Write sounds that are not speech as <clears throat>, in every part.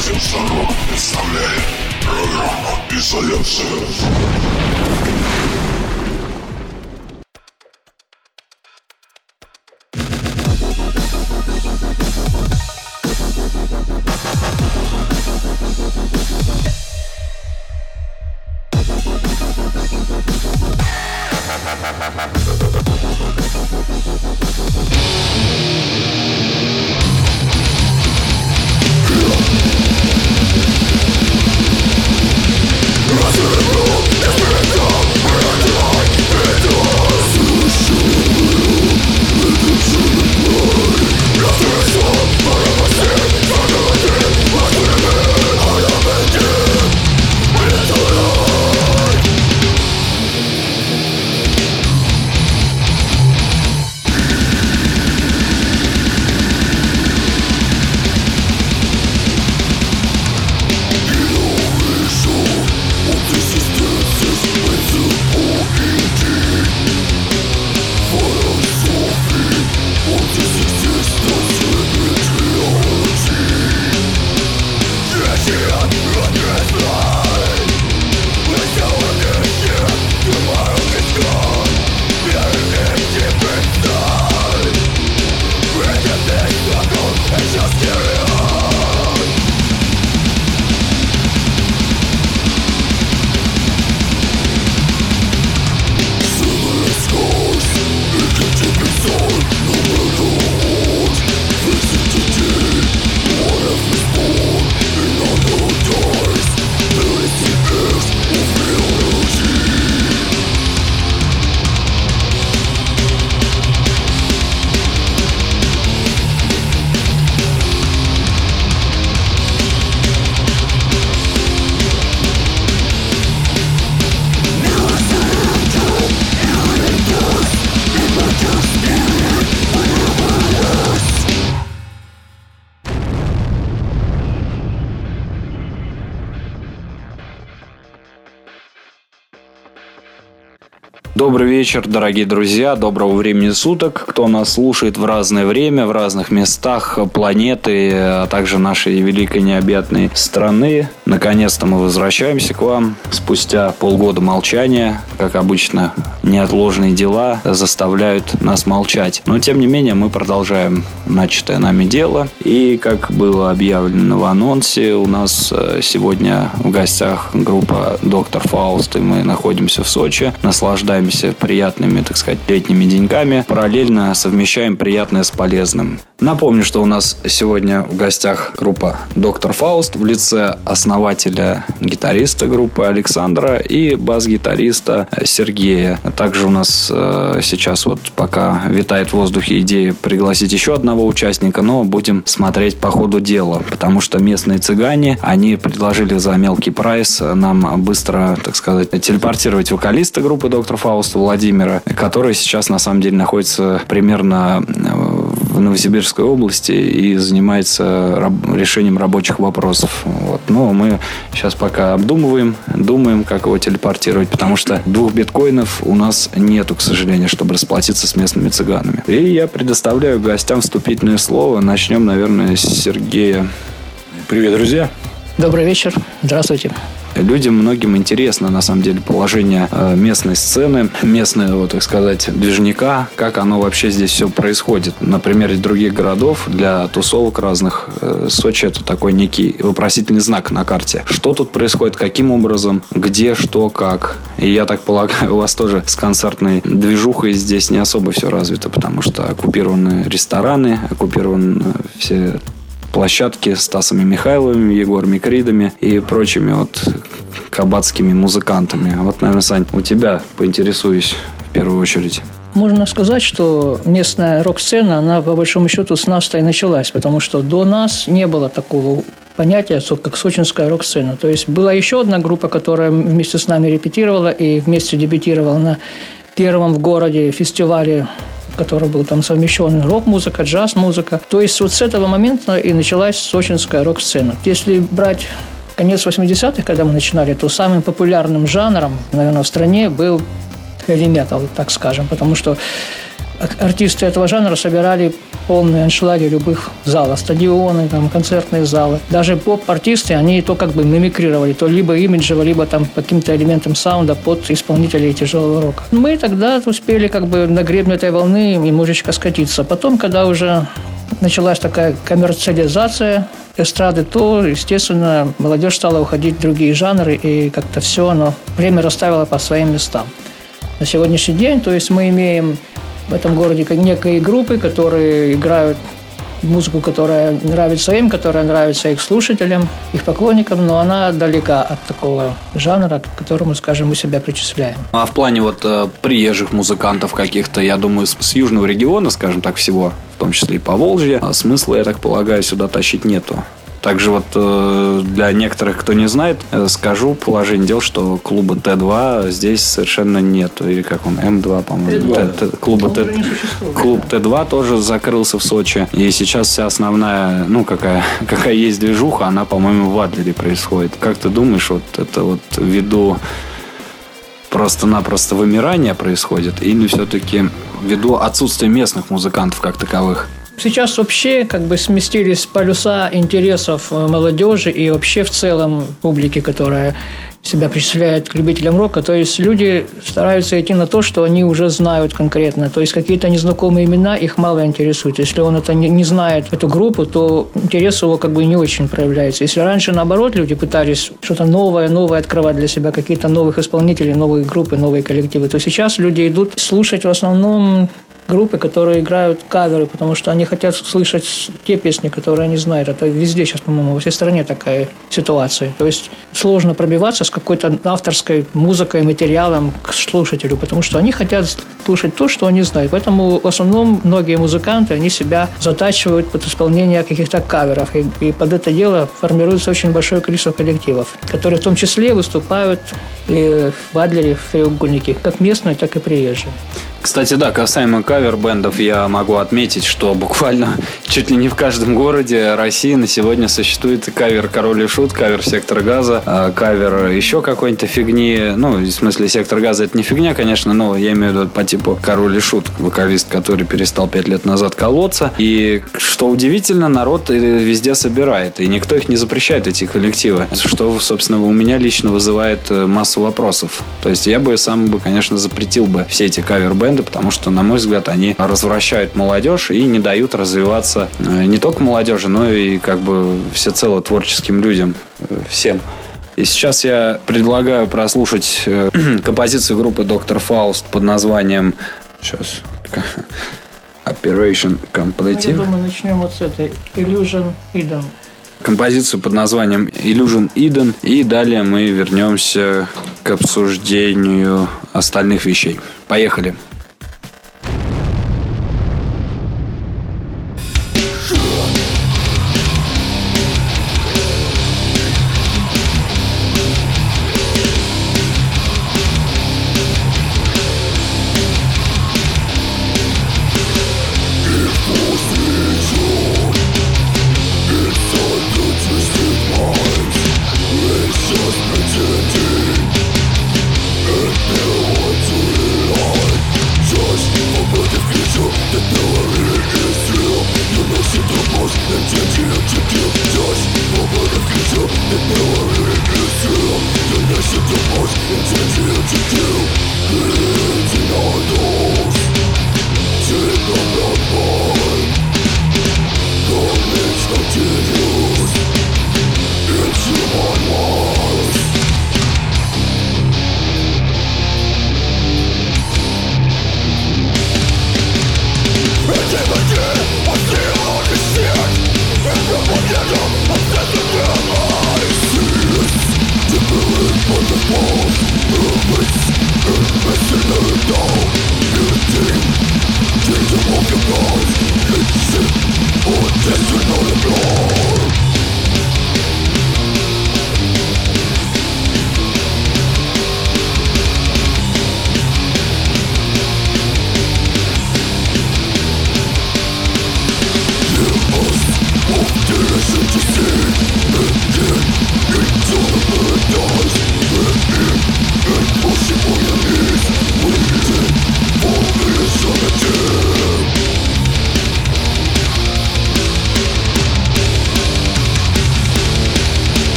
Радио Сорок представляет программу «Изоляция». Добрый вечер, дорогие друзья, доброго времени суток, кто нас слушает в разное время, в разных местах планеты, а также нашей великой необъятной страны. Наконец-то мы возвращаемся к вам спустя полгода молчания. Как обычно, неотложные дела заставляют нас молчать. Но, тем не менее, мы продолжаем начатое нами дело. И, как было объявлено в анонсе, у нас э, сегодня в гостях группа «Доктор Фауст», и мы находимся в Сочи, наслаждаемся приятными, так сказать, летними деньками, параллельно совмещаем приятное с полезным. Напомню, что у нас сегодня в гостях группа «Доктор Фауст» в лице основателя гитариста группы Александра и бас-гитариста Сергея. Также у нас э, сейчас вот пока витает в воздухе идея пригласить еще одного участника, но будем смотреть по ходу дела, потому что местные цыгане, они предложили за мелкий прайс нам быстро, так сказать, телепортировать вокалиста группы «Доктор Фауст» Владимира, который сейчас на самом деле находится примерно в Новосибирской области и занимается раб- решением рабочих вопросов. Вот. Но мы сейчас пока обдумываем, думаем, как его телепортировать, потому что двух биткоинов у нас нету, к сожалению, чтобы расплатиться с местными цыганами. И я предоставляю гостям вступительное слово. Начнем, наверное, с Сергея. Привет, друзья. Добрый вечер. Здравствуйте. Людям многим интересно, на самом деле, положение э, местной сцены, местного, так сказать, движника, как оно вообще здесь все происходит. Например, из других городов для тусовок разных э, Сочи это такой некий вопросительный знак на карте. Что тут происходит, каким образом, где, что, как. И я так полагаю, <laughs> у вас тоже с концертной движухой здесь не особо все развито, потому что оккупированы рестораны, оккупированы все площадки с Стасами Михайловыми, Егорами Кридами и прочими вот кабацкими музыкантами. Вот, наверное, Сань, у тебя поинтересуюсь в первую очередь. Можно сказать, что местная рок-сцена, она по большому счету с нас-то и началась, потому что до нас не было такого понятия, как сочинская рок-сцена. То есть была еще одна группа, которая вместе с нами репетировала и вместе дебютировала на первом в городе фестивале который был там совмещен рок-музыка, джаз-музыка. То есть вот с этого момента и началась сочинская рок-сцена. Если брать конец 80-х, когда мы начинали, то самым популярным жанром, наверное, в стране был metal, так скажем, потому что артисты этого жанра собирали полные аншлаги любых залов, стадионы, там, концертные залы. Даже поп-артисты, они то как бы мимикрировали, то либо имиджево, либо там каким-то элементом саунда под исполнителей тяжелого рока. Мы тогда успели как бы на гребне этой волны немножечко скатиться. Потом, когда уже началась такая коммерциализация эстрады, то, естественно, молодежь стала уходить в другие жанры, и как-то все оно, время расставило по своим местам. На сегодняшний день, то есть мы имеем в этом городе некие группы, которые играют музыку, которая нравится им, которая нравится их слушателям, их поклонникам, но она далека от такого жанра, к которому, скажем, мы себя причисляем. А в плане вот э, приезжих музыкантов каких-то, я думаю, с, с южного региона, скажем так, всего, в том числе и по Волжье, а смысла, я так полагаю, сюда тащить нету. Также вот э, для некоторых, кто не знает, э, скажу положение дел, что клуба Т2 здесь совершенно нет. Или как он, М2, по-моему. Клуба Т- клуб Т2 тоже закрылся в Сочи. И сейчас вся основная, ну, какая, <laughs> какая есть движуха, она, по-моему, в Адлере происходит. Как ты думаешь, вот это вот ввиду просто-напросто вымирания происходит или все-таки ввиду отсутствия местных музыкантов как таковых? Сейчас вообще как бы сместились полюса интересов э, молодежи и вообще в целом публики, которая себя причисляет к любителям рока. То есть люди стараются идти на то, что они уже знают конкретно. То есть какие-то незнакомые имена их мало интересуют. Если он это не, не знает, эту группу, то интерес его как бы не очень проявляется. Если раньше, наоборот, люди пытались что-то новое, новое открывать для себя, какие-то новых исполнителей, новые группы, новые коллективы, то сейчас люди идут слушать в основном группы, которые играют каверы, потому что они хотят слышать те песни, которые они знают. Это везде сейчас, по-моему, во всей стране такая ситуация. То есть сложно пробиваться с какой-то авторской музыкой, материалом к слушателю, потому что они хотят слушать то, что они знают. Поэтому в основном многие музыканты, они себя затачивают под исполнение каких-то каверов. И, и под это дело формируется очень большое количество коллективов, которые в том числе выступают и в Адлере, в треугольнике, как местные, так и приезжие. Кстати, да, касаемо кавер-бендов, я могу отметить, что буквально <laughs> чуть ли не в каждом городе России на сегодня существует кавер «Король и Шут», кавер «Сектор газа», а, кавер еще какой-то фигни. Ну, в смысле, «Сектор газа» — это не фигня, конечно, но я имею в виду по типу «Король и Шут», вокалист, который перестал пять лет назад колоться. И, что удивительно, народ везде собирает, и никто их не запрещает, эти коллективы. Что, собственно, у меня лично вызывает э, массу вопросов. То есть я бы сам бы, конечно, запретил бы все эти кавер-бенды, бренды, потому что, на мой взгляд, они развращают молодежь и не дают развиваться э, не только молодежи, но и как бы всецело творческим людям, э, всем. И сейчас я предлагаю прослушать э, <clears throat> композицию группы Доктор Фауст под названием сейчас Operation Completive. Я думаю, начнем вот с этой Illusion Eden. Композицию под названием Illusion Eden. И далее мы вернемся к обсуждению остальных вещей. Поехали. you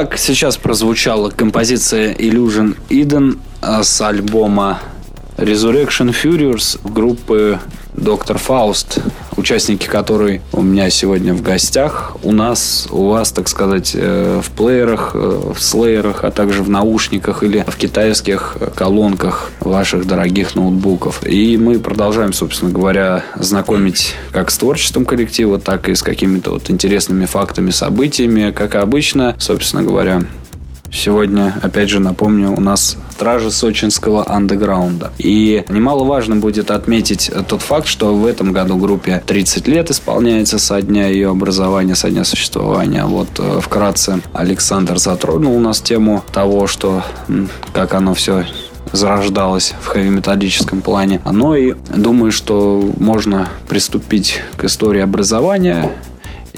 Итак, сейчас прозвучала композиция Illusion Eden с альбома Resurrection Furious группы Доктор Фауст, участники которой у меня сегодня в гостях. У нас, у вас, так сказать, э, в плеерах, э, в слеерах, а также в наушниках или в китайских колонках ваших дорогих ноутбуков. И мы продолжаем, собственно говоря, знакомить как с творчеством коллектива, так и с какими-то вот интересными фактами, событиями. Как обычно, собственно говоря, Сегодня, опять же, напомню, у нас стражи сочинского андеграунда. И немаловажно будет отметить тот факт, что в этом году группе 30 лет исполняется со дня ее образования, со дня существования. Вот э, вкратце Александр затронул у нас тему того, что как оно все зарождалось в хэви-металлическом плане. Но и думаю, что можно приступить к истории образования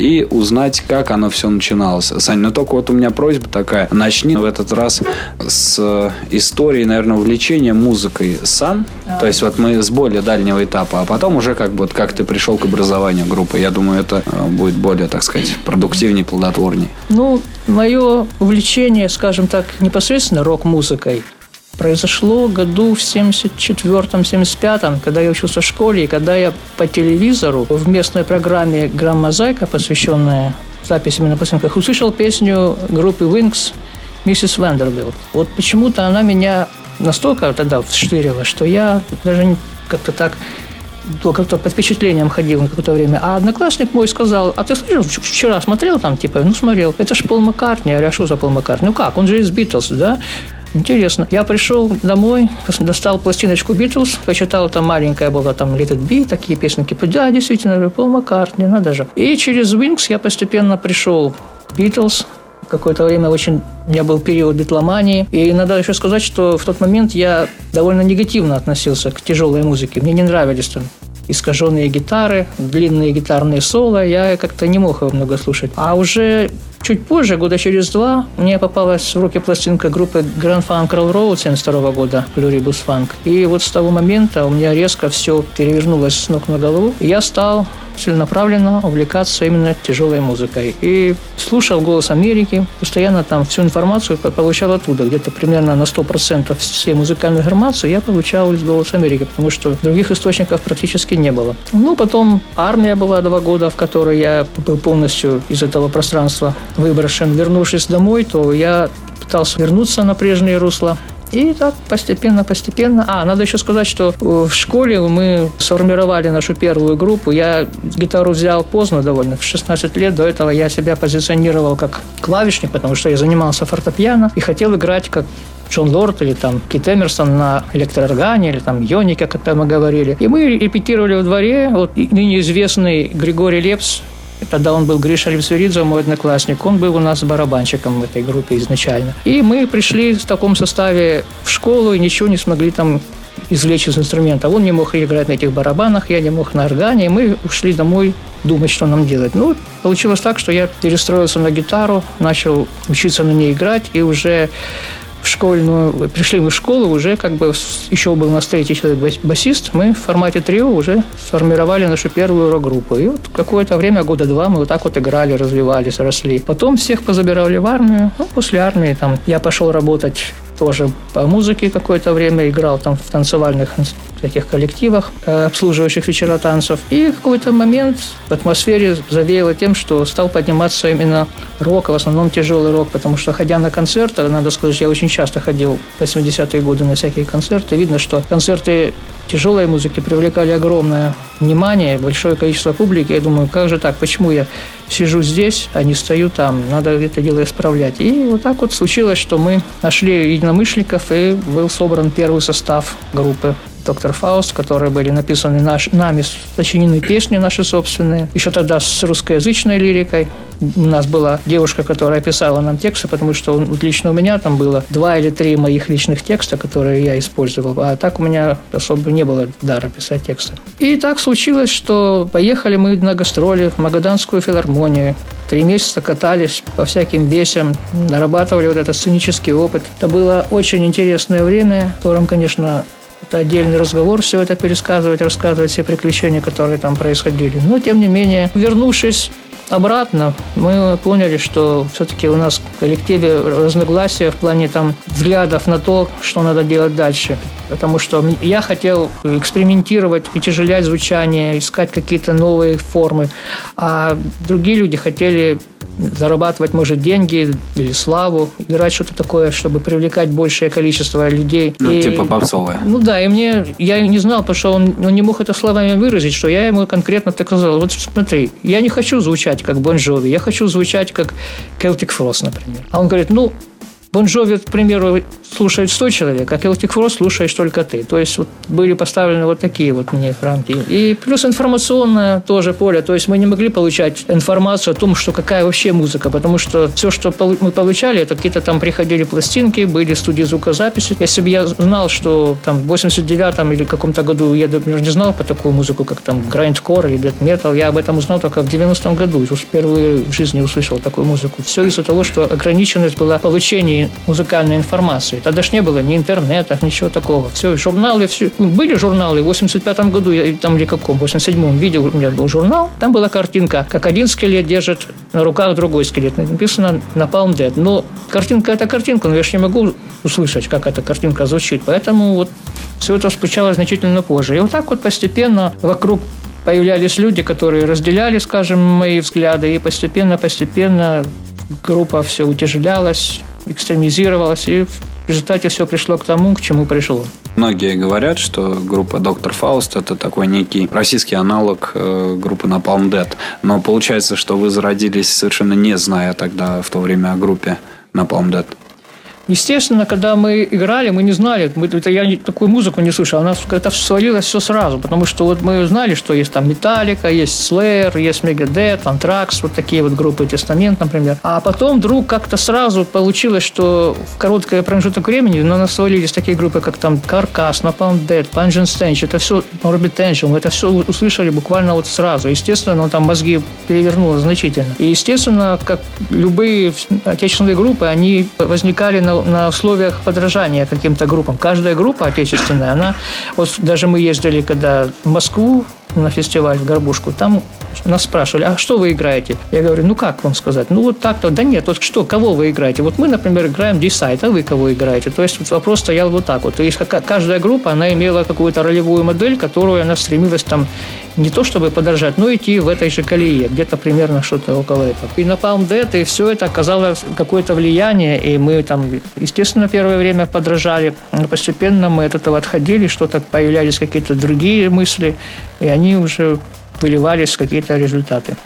и узнать, как оно все начиналось. Сань, ну только вот у меня просьба такая. Начни в этот раз с истории, наверное, увлечения музыкой сам. То есть вот мы с более дальнего этапа, а потом уже как бы вот как ты пришел к образованию группы. Я думаю, это э, будет более, так сказать, продуктивнее, плодотворнее. Ну, мое увлечение, скажем так, непосредственно рок-музыкой – произошло году в 74-75, когда я учился в школе, и когда я по телевизору в местной программе «Граммозайка», посвященная записям на пластинках, услышал песню группы Wings «Mrs. Vandebilt». Вот почему-то она меня настолько тогда вштырила, что я даже как-то так как-то под впечатлением ходил на какое-то время. А одноклассник мой сказал, а ты слышал, вчера смотрел там, типа, ну, смотрел, это ж Пол Маккартни. Я говорю, а что за Пол Маккартни? Ну как, он же из Битлз, да? Интересно. Я пришел домой, достал пластиночку Битлз, почитал, там маленькая была, там Let It Be, такие песенки. Да, действительно, Пол Маккартни, надо же. И через Wings я постепенно пришел Битлз, какое-то время очень... У меня был период битломании. И надо еще сказать, что в тот момент я довольно негативно относился к тяжелой музыке. Мне не нравились там искаженные гитары, длинные гитарные соло. Я как-то не мог его много слушать. А уже Чуть позже, года через два, мне попалась в руки пластинка группы Grand Funk Railroad 72 года, Pluribus Funk. И вот с того момента у меня резко все перевернулось с ног на голову. Я стал целенаправленно увлекаться именно тяжелой музыкой. И слушал «Голос Америки», постоянно там всю информацию получал оттуда. Где-то примерно на 100% всей музыкальной информации я получал из «Голос Америки», потому что других источников практически не было. Ну, потом армия была два года, в которой я был полностью из этого пространства выброшен. Вернувшись домой, то я пытался вернуться на прежнее русло. И так постепенно, постепенно. А, надо еще сказать, что в школе мы сформировали нашу первую группу. Я гитару взял поздно довольно, в 16 лет. До этого я себя позиционировал как клавишник, потому что я занимался фортепиано и хотел играть как Джон Лорд или там Кит Эмерсон на электрооргане, или там Йонике, как это мы говорили. И мы репетировали в дворе. Вот ныне известный Григорий Лепс Тогда он был Гриша Левсверидзе, мой одноклассник. Он был у нас барабанщиком в этой группе изначально. И мы пришли в таком составе в школу и ничего не смогли там извлечь из инструмента. Он не мог играть на этих барабанах, я не мог на органе. И мы ушли домой думать, что нам делать. Ну, получилось так, что я перестроился на гитару, начал учиться на ней играть, и уже в школьную, пришли мы в школу, уже как бы еще был у нас третий человек басист, мы в формате трио уже сформировали нашу первую рок-группу. И вот какое-то время, года два, мы вот так вот играли, развивались, росли. Потом всех позабирали в армию. Ну, после армии там я пошел работать тоже по музыке какое-то время, играл там в танцевальных таких коллективах, э, обслуживающих вечера танцев. И в какой-то момент в атмосфере завеяло тем, что стал подниматься именно рок, в основном тяжелый рок, потому что, ходя на концерты, надо сказать, я очень часто ходил в 80-е годы на всякие концерты, видно, что концерты тяжелой музыки привлекали огромное внимание, большое количество публики. Я думаю, как же так, почему я сижу здесь, а не стою там, надо это дело исправлять. И вот так вот случилось, что мы нашли единомышленников, и был собран первый состав группы доктор Фауст, которые были написаны наш, нами, сочинены песни наши собственные. Еще тогда с русскоязычной лирикой. У нас была девушка, которая писала нам тексты, потому что вот лично у меня там было два или три моих личных текста, которые я использовал. А так у меня особо не было дара писать тексты. И так случилось, что поехали мы на гастроли в Магаданскую филармонию. Три месяца катались по всяким весям, нарабатывали вот этот сценический опыт. Это было очень интересное время, в котором, конечно, это отдельный разговор, все это пересказывать, рассказывать все приключения, которые там происходили. Но, тем не менее, вернувшись обратно. Мы поняли, что все-таки у нас в коллективе разногласия в плане там взглядов на то, что надо делать дальше. Потому что я хотел экспериментировать, утяжелять звучание, искать какие-то новые формы. А другие люди хотели зарабатывать, может, деньги или славу, играть что-то такое, чтобы привлекать большее количество людей. Ну, и, типа попсовое. Ну да, и мне, я не знал, потому что он, он не мог это словами выразить, что я ему конкретно так сказал, вот смотри, я не хочу звучать как Бон Джови, я хочу звучать как Celtic Frost, например. А он говорит, ну, Бон Джови, к примеру, слушает 100 человек, а Celtic Frost слушаешь только ты. То есть вот были поставлены вот такие вот мне рамки. И плюс информационное тоже поле. То есть мы не могли получать информацию о том, что какая вообще музыка, потому что все, что мы получали, это какие-то там приходили пластинки, были студии звукозаписи. Если бы я знал, что там в 89-м или каком-то году я даже не знал по такую музыку, как там грайндкор или death metal, я об этом узнал только в 90-м году. Впервые в жизни услышал такую музыку. Все из-за того, что ограниченность была получение музыкальной информации. Тогда ж не было ни интернета, ничего такого. Все, журналы, все. Ну, были журналы. В 85 году, я там или каком, в 87-м видел, у меня был журнал, там была картинка, как один скелет держит на руках другой скелет. Написано на Palm Dead. Но картинка – это картинка, но я же не могу услышать, как эта картинка звучит. Поэтому вот все это случалось значительно позже. И вот так вот постепенно вокруг появлялись люди, которые разделяли, скажем, мои взгляды, и постепенно-постепенно группа все утяжелялась, экстремизировалась, и в результате все пришло к тому, к чему пришло. Многие говорят, что группа Доктор Фауст это такой некий российский аналог э, группы Napalm Dead. Но получается, что вы зародились совершенно не зная тогда в то время о группе Napalm Dead. Естественно, когда мы играли, мы не знали, мы, это я такую музыку не слышал, у нас это свалилось все сразу, потому что вот мы знали, что есть там Металлика, есть Slayer, есть Megadeth, Anthrax, вот такие вот группы, Тестамент, например. А потом вдруг как-то сразу получилось, что в короткое промежуток времени на нас свалились такие группы, как там Carcass, Napalm Dead, Pungent Stench, это все Morbid Tension, это все услышали буквально вот сразу. Естественно, ну, там мозги перевернуло значительно. И, естественно, как любые отечественные группы, они возникали на на условиях подражания каким-то группам. Каждая группа отечественная, она... Вот даже мы ездили когда в Москву на фестиваль в Горбушку, там нас спрашивали, а что вы играете? Я говорю, ну как вам сказать? Ну вот так-то. Да нет, вот что, кого вы играете? Вот мы, например, играем Decide, а вы кого играете? То есть вот вопрос стоял вот так вот. То есть каждая группа, она имела какую-то ролевую модель, которую она стремилась там не то чтобы подражать, но идти в этой же колее, где-то примерно что-то около этого. И на Palm Dead, и все это оказало какое-то влияние, и мы там, естественно, первое время подражали, но постепенно мы от этого отходили, что-то появлялись какие-то другие мысли, и они уже выливались в какие-то результаты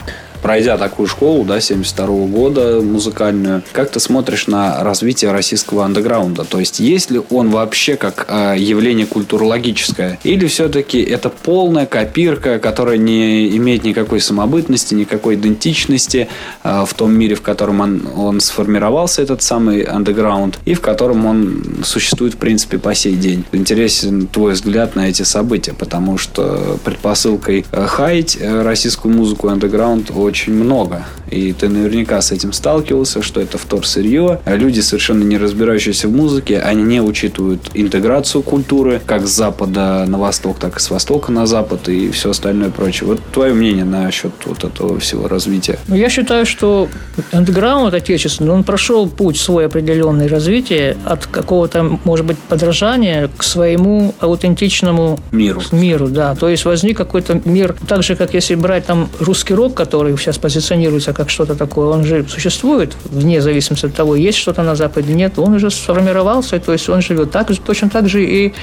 пройдя такую школу, да, 72 -го года музыкальную, как ты смотришь на развитие российского андеграунда? То есть, есть ли он вообще как э, явление культурологическое? Или все-таки это полная копирка, которая не имеет никакой самобытности, никакой идентичности э, в том мире, в котором он, он сформировался, этот самый андеграунд, и в котором он существует, в принципе, по сей день? Интересен твой взгляд на эти события, потому что предпосылкой э, хаять э, российскую музыку андеграунд очень очень много. И ты наверняка с этим сталкивался, что это вторсырье. Люди, совершенно не разбирающиеся в музыке, они не учитывают интеграцию культуры как с запада на восток, так и с востока на запад и все остальное прочее. Вот твое мнение насчет вот этого всего развития? Ну, я считаю, что андеграунд отечественный, он прошел путь свой определенный развития от какого-то, может быть, подражания к своему аутентичному миру. миру да. То есть возник какой-то мир, так же, как если брать там русский рок, который сейчас позиционируется как что-то такое, он же существует вне зависимости от того, есть что-то на Западе, нет, он уже сформировался, то есть он живет так, точно так же и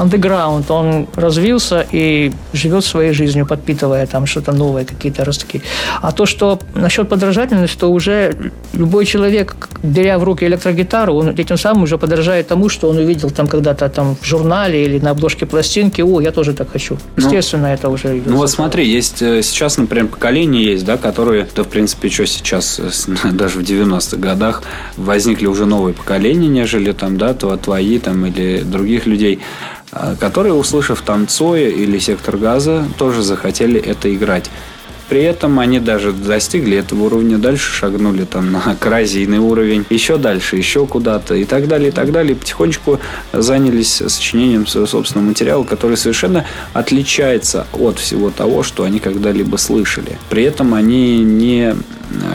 андеграунд, он развился и живет своей жизнью, подпитывая там что-то новое, какие-то ростки. А то, что насчет подражательности, то уже любой человек, беря в руки электрогитару, он этим самым уже подражает тому, что он увидел там когда-то там в журнале или на обложке пластинки, о, я тоже так хочу. Ну, Естественно, ну, это уже идет. Ну вот смотри, есть э, сейчас, например, поколение есть, да, которые, да, в принципе, что сейчас, э, <laughs> даже в 90-х годах возникли уже новые поколения, нежели там, да, твои там или других людей. А, которые, услышав там Цоя или Сектор Газа, тоже захотели это играть. При этом они даже достигли этого уровня, дальше шагнули там на <laughs> коррозийный уровень, еще дальше, еще куда-то и так далее, и так далее. И потихонечку занялись сочинением своего собственного материала, который совершенно отличается от всего того, что они когда-либо слышали. При этом они не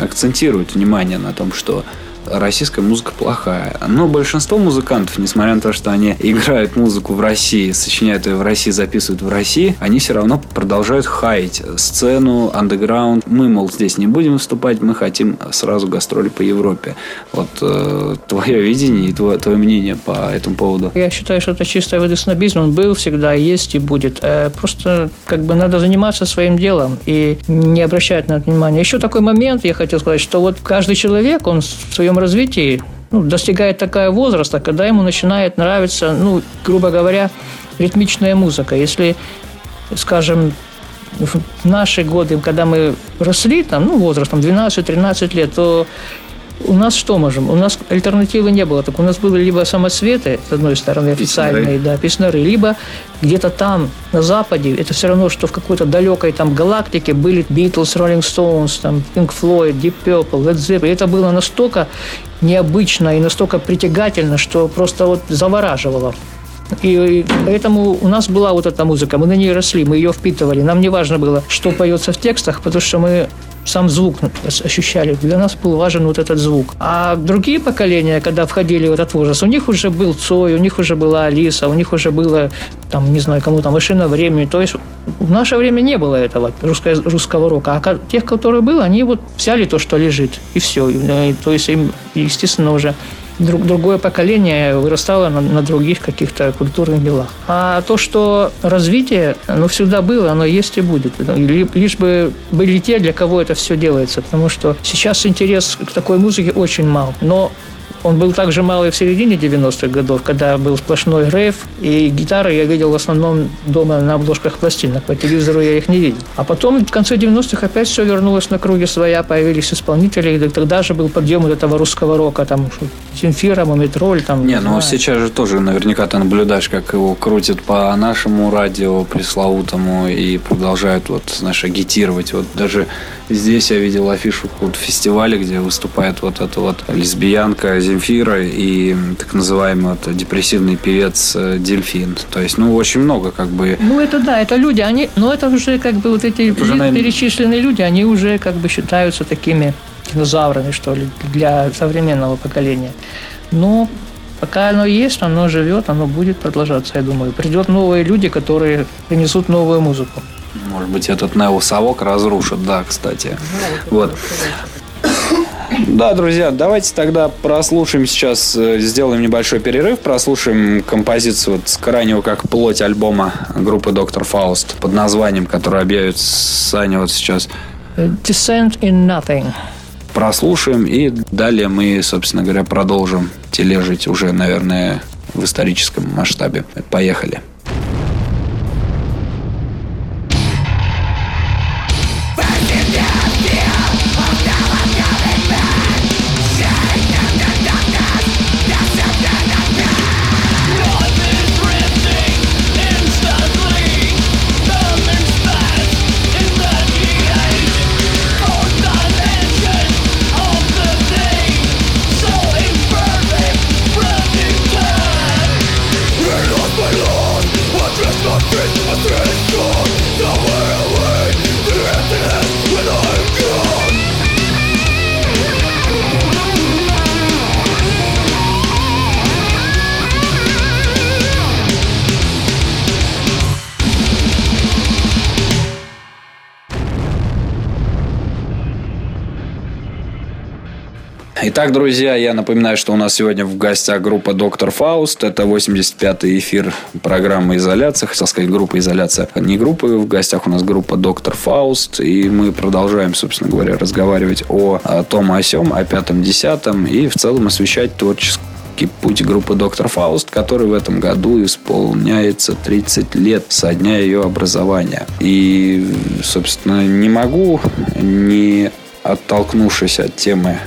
акцентируют внимание на том, что российская музыка плохая. Но большинство музыкантов, несмотря на то, что они играют музыку в России, сочиняют ее в России, записывают в России, они все равно продолжают хаять сцену, андеграунд. Мы, мол, здесь не будем выступать, мы хотим сразу гастроли по Европе. Вот э, твое видение и твое, твое мнение по этому поводу? Я считаю, что это чистая воды снобизм. Он был всегда, есть и будет. Э, просто как бы надо заниматься своим делом и не обращать на это внимания. Еще такой момент, я хотел сказать, что вот каждый человек, он в своем своем развитии ну, достигает такая возраста, когда ему начинает нравиться, ну, грубо говоря, ритмичная музыка. Если, скажем, в наши годы, когда мы росли, там, ну, возрастом 12-13 лет, то у нас что можем? У нас альтернативы не было. Так у нас были либо самоцветы, с одной стороны, официальные, да, песняры, либо где-то там, на Западе, это все равно, что в какой-то далекой там галактике были Beatles, Rolling Stones, там, Pink Floyd, Deep Purple, Led Zeppelin. Это было настолько необычно и настолько притягательно, что просто вот завораживало. И поэтому у нас была вот эта музыка, мы на ней росли, мы ее впитывали. Нам не важно было, что поется в текстах, потому что мы сам звук ощущали. Для нас был важен вот этот звук. А другие поколения, когда входили в этот возраст, у них уже был Цой, у них уже была Алиса, у них уже было, там, не знаю, кому там, машина времени. То есть в наше время не было этого русского, русского рока. А тех, которые было, они вот взяли то, что лежит, и все. И, то есть им, естественно, уже друг, другое поколение вырастало на, на других каких-то культурных делах. А то, что развитие, оно всегда было, оно есть и будет. Лишь бы были те, для кого это все делается. Потому что сейчас интерес к такой музыке очень мал. Но он был также малый в середине 90-х годов, когда был сплошной рейв, и гитары я видел в основном дома на обложках пластинок. По телевизору я их не видел. А потом в конце 90-х опять все вернулось на круги своя, появились исполнители, и тогда же был подъем вот этого русского рока, там, Земфира, Мумитроль, там... Не, ну сейчас же тоже наверняка ты наблюдаешь, как его крутят по нашему радио пресловутому и продолжают вот, знаешь, агитировать. Вот даже здесь я видел афишу вот фестиваля, где выступает вот эта вот лесбиянка Земфира и так называемый вот депрессивный певец э, Дельфин. То есть, ну, очень много как бы... Ну, это да, это люди, они... Ну, это уже как бы вот эти уже, наверное... перечисленные люди, они уже как бы считаются такими динозаврами, что ли, для современного поколения. Но пока оно есть, оно живет, оно будет продолжаться, я думаю. Придет новые люди, которые принесут новую музыку. Может быть, этот неосовок разрушит, да, кстати. Вот. Да, друзья, давайте тогда прослушаем сейчас, э, сделаем небольшой перерыв, прослушаем композицию вот с крайнего как плоть альбома группы Доктор Фауст под названием, который объявит Саня вот сейчас. Descent in Nothing. Прослушаем и далее мы, собственно говоря, продолжим тележить уже, наверное, в историческом масштабе. Поехали. Итак, друзья, я напоминаю, что у нас сегодня в гостях группа «Доктор Фауст». Это 85-й эфир программы «Изоляция». Хотел сказать, группа «Изоляция». Не группа, в гостях у нас группа «Доктор Фауст». И мы продолжаем, собственно говоря, разговаривать о, о том, о сём, о пятом, десятом. И в целом освещать творческий путь группы «Доктор Фауст», который в этом году исполняется 30 лет со дня ее образования. И, собственно, не могу, не оттолкнувшись от темы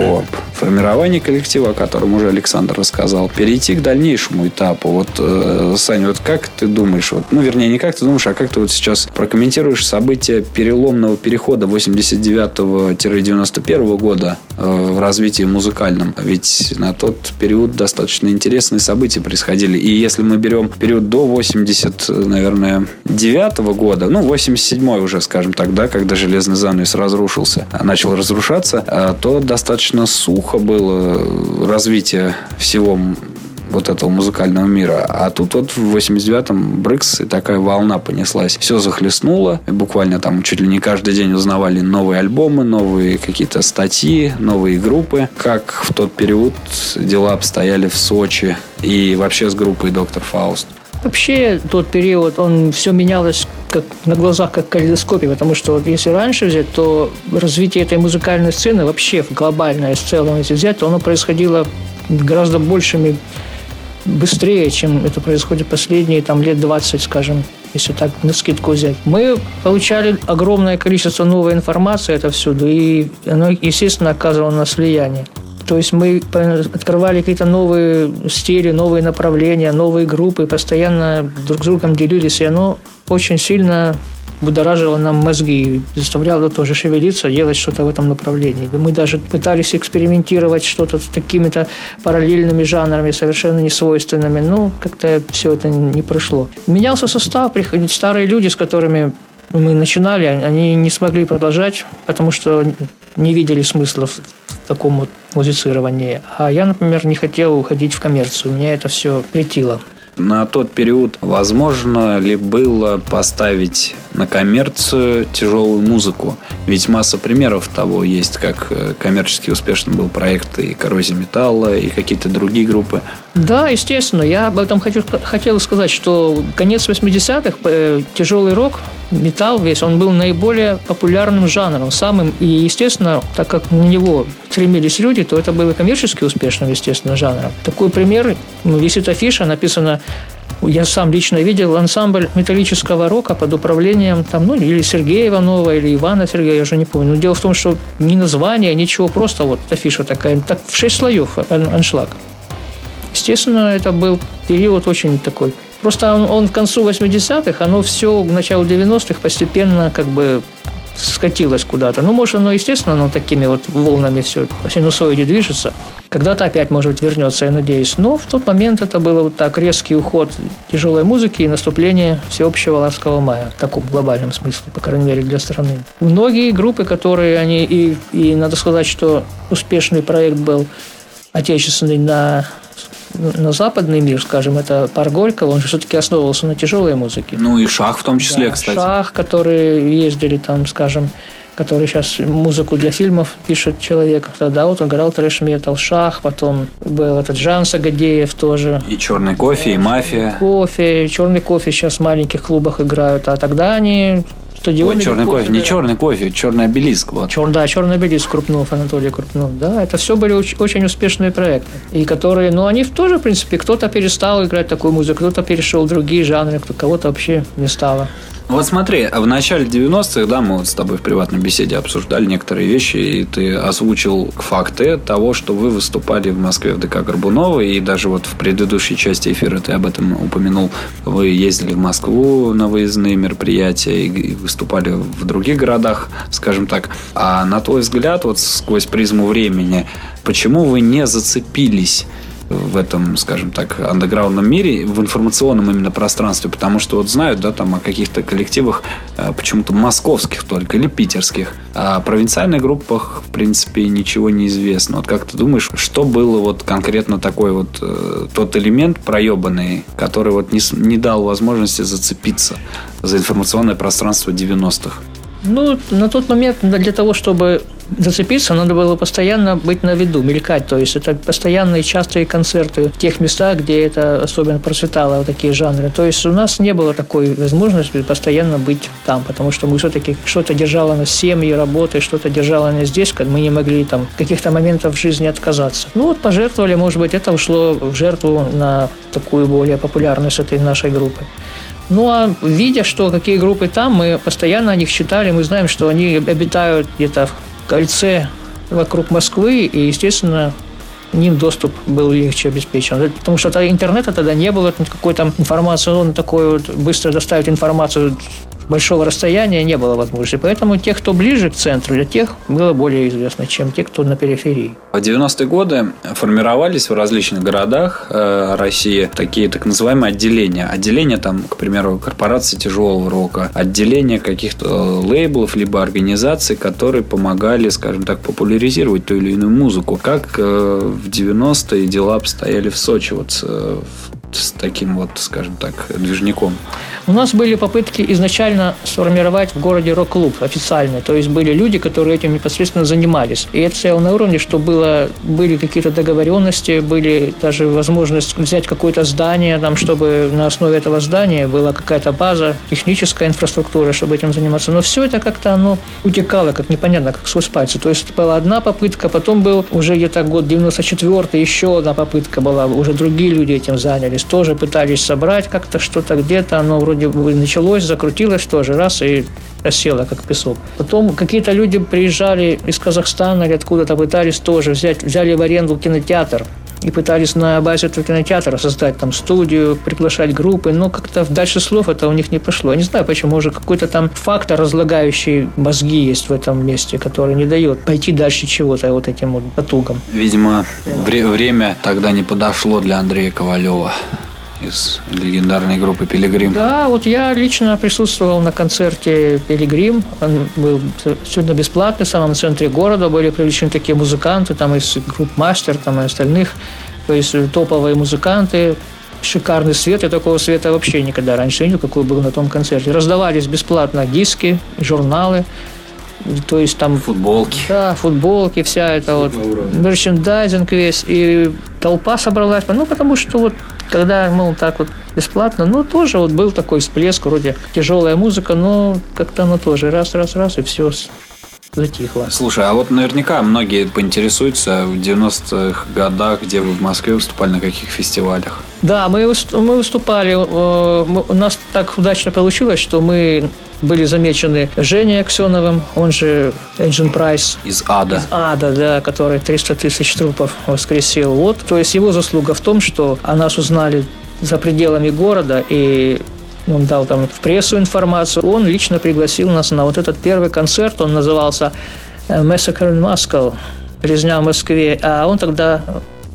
о формирования коллектива, о котором уже Александр рассказал, перейти к дальнейшему этапу. Вот, э, Саня, вот как ты думаешь, вот, ну, вернее, не как ты думаешь, а как ты вот сейчас прокомментируешь события переломного перехода 89-91 года э, в развитии музыкальном? Ведь на тот период достаточно интересные события происходили. И если мы берем период до 80, наверное, 9 года, ну, 87 уже, скажем так, да, когда железный занавес разрушился, начал разрушаться, э, то достаточно сухо было развитие всего вот этого музыкального мира. А тут вот в 89-м Брикс и такая волна понеслась. Все захлестнуло. И буквально там чуть ли не каждый день узнавали новые альбомы, новые какие-то статьи, новые группы. Как в тот период дела обстояли в Сочи и вообще с группой «Доктор Фауст». Вообще тот период, он все менялось как на глазах, как в калейдоскопе, потому что вот если раньше взять, то развитие этой музыкальной сцены вообще глобальное, в целом, если взять, то оно происходило гораздо большими быстрее, чем это происходит последние там, лет 20, скажем, если так на скидку взять. Мы получали огромное количество новой информации это всюду, и оно, естественно, оказывало на нас влияние. То есть мы открывали какие-то новые стили, новые направления, новые группы, постоянно друг с другом делились, и оно очень сильно будоражило нам мозги, заставляло тоже шевелиться, делать что-то в этом направлении. Мы даже пытались экспериментировать что-то с такими-то параллельными жанрами, совершенно несвойственными, но как-то все это не прошло. Менялся состав, приходили старые люди, с которыми мы начинали, они не смогли продолжать, потому что не видели смысла в таком вот музицировании. А я, например, не хотел уходить в коммерцию. Меня это все претило на тот период возможно ли было поставить на коммерцию тяжелую музыку? Ведь масса примеров того есть, как э, коммерчески успешным был проект и «Коррозия металла», и какие-то другие группы. Да, естественно. Я об этом хочу, хотел сказать, что конец 80-х, э, тяжелый рок, металл весь, он был наиболее популярным жанром, самым, и, естественно, так как на него стремились люди, то это было коммерчески успешным, естественно, жанром. Такой пример, ну, висит афиша, написано я сам лично видел ансамбль металлического рока под управлением там, ну, или Сергея Иванова, или Ивана Сергея, я уже не помню. Но дело в том, что ни название, ничего, просто вот афиша такая, так в шесть слоев аншлаг. Естественно, это был период очень такой. Просто он, он к концу 80-х, оно все к началу 90-х постепенно как бы скатилось куда-то. Ну, может, оно, естественно, оно такими вот волнами все по синусоиде движется. Когда-то опять, может быть, вернется, я надеюсь. Но в тот момент это было вот так резкий уход тяжелой музыки и наступление всеобщего ласкового мая. В таком глобальном смысле, по крайней мере, для страны. Многие группы, которые они... И, и надо сказать, что успешный проект был отечественный на на западный мир, скажем, это пар Горького, он же все-таки основывался на тяжелой музыке. Ну и Шах в том числе, да, кстати. Шах, которые ездили там, скажем, который сейчас музыку для фильмов пишет человек. Тогда вот он играл трэш-метал, Шах, потом был этот Жан Сагадеев тоже. И черный кофе, и мафия. Кофе, черный кофе сейчас в маленьких клубах играют, а тогда они стадионе. Ой, черный кофе, не черный кофе, черный обелиск. Вот. Чер, да, черный обелиск Крупнов, Анатолий Крупнов. Да, это все были очень успешные проекты. И которые, ну, они тоже, в принципе, кто-то перестал играть такую музыку, кто-то перешел в другие жанры, кто кого-то вообще не стало. Вот смотри, в начале 90-х, да, мы вот с тобой в приватной беседе обсуждали некоторые вещи, и ты озвучил факты того, что вы выступали в Москве в ДК Горбунова, и даже вот в предыдущей части эфира ты об этом упомянул. Вы ездили в Москву на выездные мероприятия и выступали в других городах, скажем так. А на твой взгляд, вот сквозь призму времени, почему вы не зацепились в этом, скажем так, андеграундном мире, в информационном именно пространстве, потому что вот знают, да, там о каких-то коллективах э, почему-то московских только или питерских, а о провинциальных группах, в принципе, ничего не известно. Вот как ты думаешь, что было вот конкретно такой вот э, тот элемент проебанный, который вот не, не дал возможности зацепиться за информационное пространство 90-х? Ну, на тот момент для того, чтобы зацепиться, надо было постоянно быть на виду, мелькать. То есть это постоянные частые концерты в тех местах, где это особенно процветало, вот такие жанры. То есть у нас не было такой возможности постоянно быть там, потому что мы все-таки что-то держало на семьи, работы, что-то держало нас здесь, когда мы не могли там каких-то моментов в жизни отказаться. Ну вот пожертвовали, может быть, это ушло в жертву на такую более популярность этой нашей группы. Ну, а видя, что какие группы там, мы постоянно о них читали, мы знаем, что они обитают где-то в кольце вокруг Москвы, и, естественно, ним доступ был легче обеспечен. Потому что интернета тогда не было, какой-то информации, он такой вот быстро доставить информацию большого расстояния не было возможности. Поэтому тех, кто ближе к центру, для тех было более известно, чем те, кто на периферии. В 90-е годы формировались в различных городах э, России такие так называемые отделения. Отделения там, к примеру, корпорации тяжелого рока, отделения каких-то лейблов либо организаций, которые помогали, скажем так, популяризировать ту или иную музыку. Как э, в 90-е дела обстояли в Сочи вот э, с таким вот, скажем так, движником? У нас были попытки изначально сформировать в городе рок-клуб официальный. То есть были люди, которые этим непосредственно занимались. И это стояло на уровне, что было, были какие-то договоренности, были даже возможность взять какое-то здание, там, чтобы на основе этого здания была какая-то база, техническая инфраструктура, чтобы этим заниматься. Но все это как-то оно утекало, как непонятно, как сквозь пальцы. То есть была одна попытка, потом был уже где-то год 94 еще одна попытка была, уже другие люди этим занялись, тоже пытались собрать как-то что-то где-то, оно вроде бы началось, закрутилось тоже, раз и осело, как песок. Потом какие-то люди приезжали из Казахстана или откуда-то пытались тоже взять, взяли в аренду кинотеатр и пытались на базе этого кинотеатра создать там студию, приглашать группы, но как-то дальше слов это у них не пошло. Я не знаю, почему уже какой-то там фактор, разлагающий мозги есть в этом месте, который не дает пойти дальше чего-то вот этим вот потугам. Видимо, вре- время тогда не подошло для Андрея Ковалева из легендарной группы «Пилигрим». Да, вот я лично присутствовал на концерте «Пилигрим». Он был абсолютно бесплатный, в самом центре города. Были привлечены такие музыканты, там из групп «Мастер», там и остальных. То есть топовые музыканты, шикарный свет. Я такого света вообще никогда раньше не видел, какой был на том концерте. Раздавались бесплатно диски, журналы. То есть там... Футболки. Да, футболки, вся эта вот мерчендайзинг весь. И толпа собралась. Ну, потому что вот когда, мол, так вот бесплатно, ну, тоже вот был такой всплеск, вроде тяжелая музыка, но как-то оно тоже раз-раз-раз, и все затихло. Слушай, а вот наверняка многие поинтересуются в 90-х годах, где вы в Москве выступали, на каких фестивалях? Да, мы, мы выступали, э, у нас так удачно получилось, что мы были замечены Женей Аксеновым, он же Эйджин Прайс. Из ада. Из ада, да, который 300 тысяч трупов воскресил. Вот, то есть его заслуга в том, что о нас узнали за пределами города, и он дал там в прессу информацию. Он лично пригласил нас на вот этот первый концерт, он назывался Massacre in Moscow, резня в Москве. А он тогда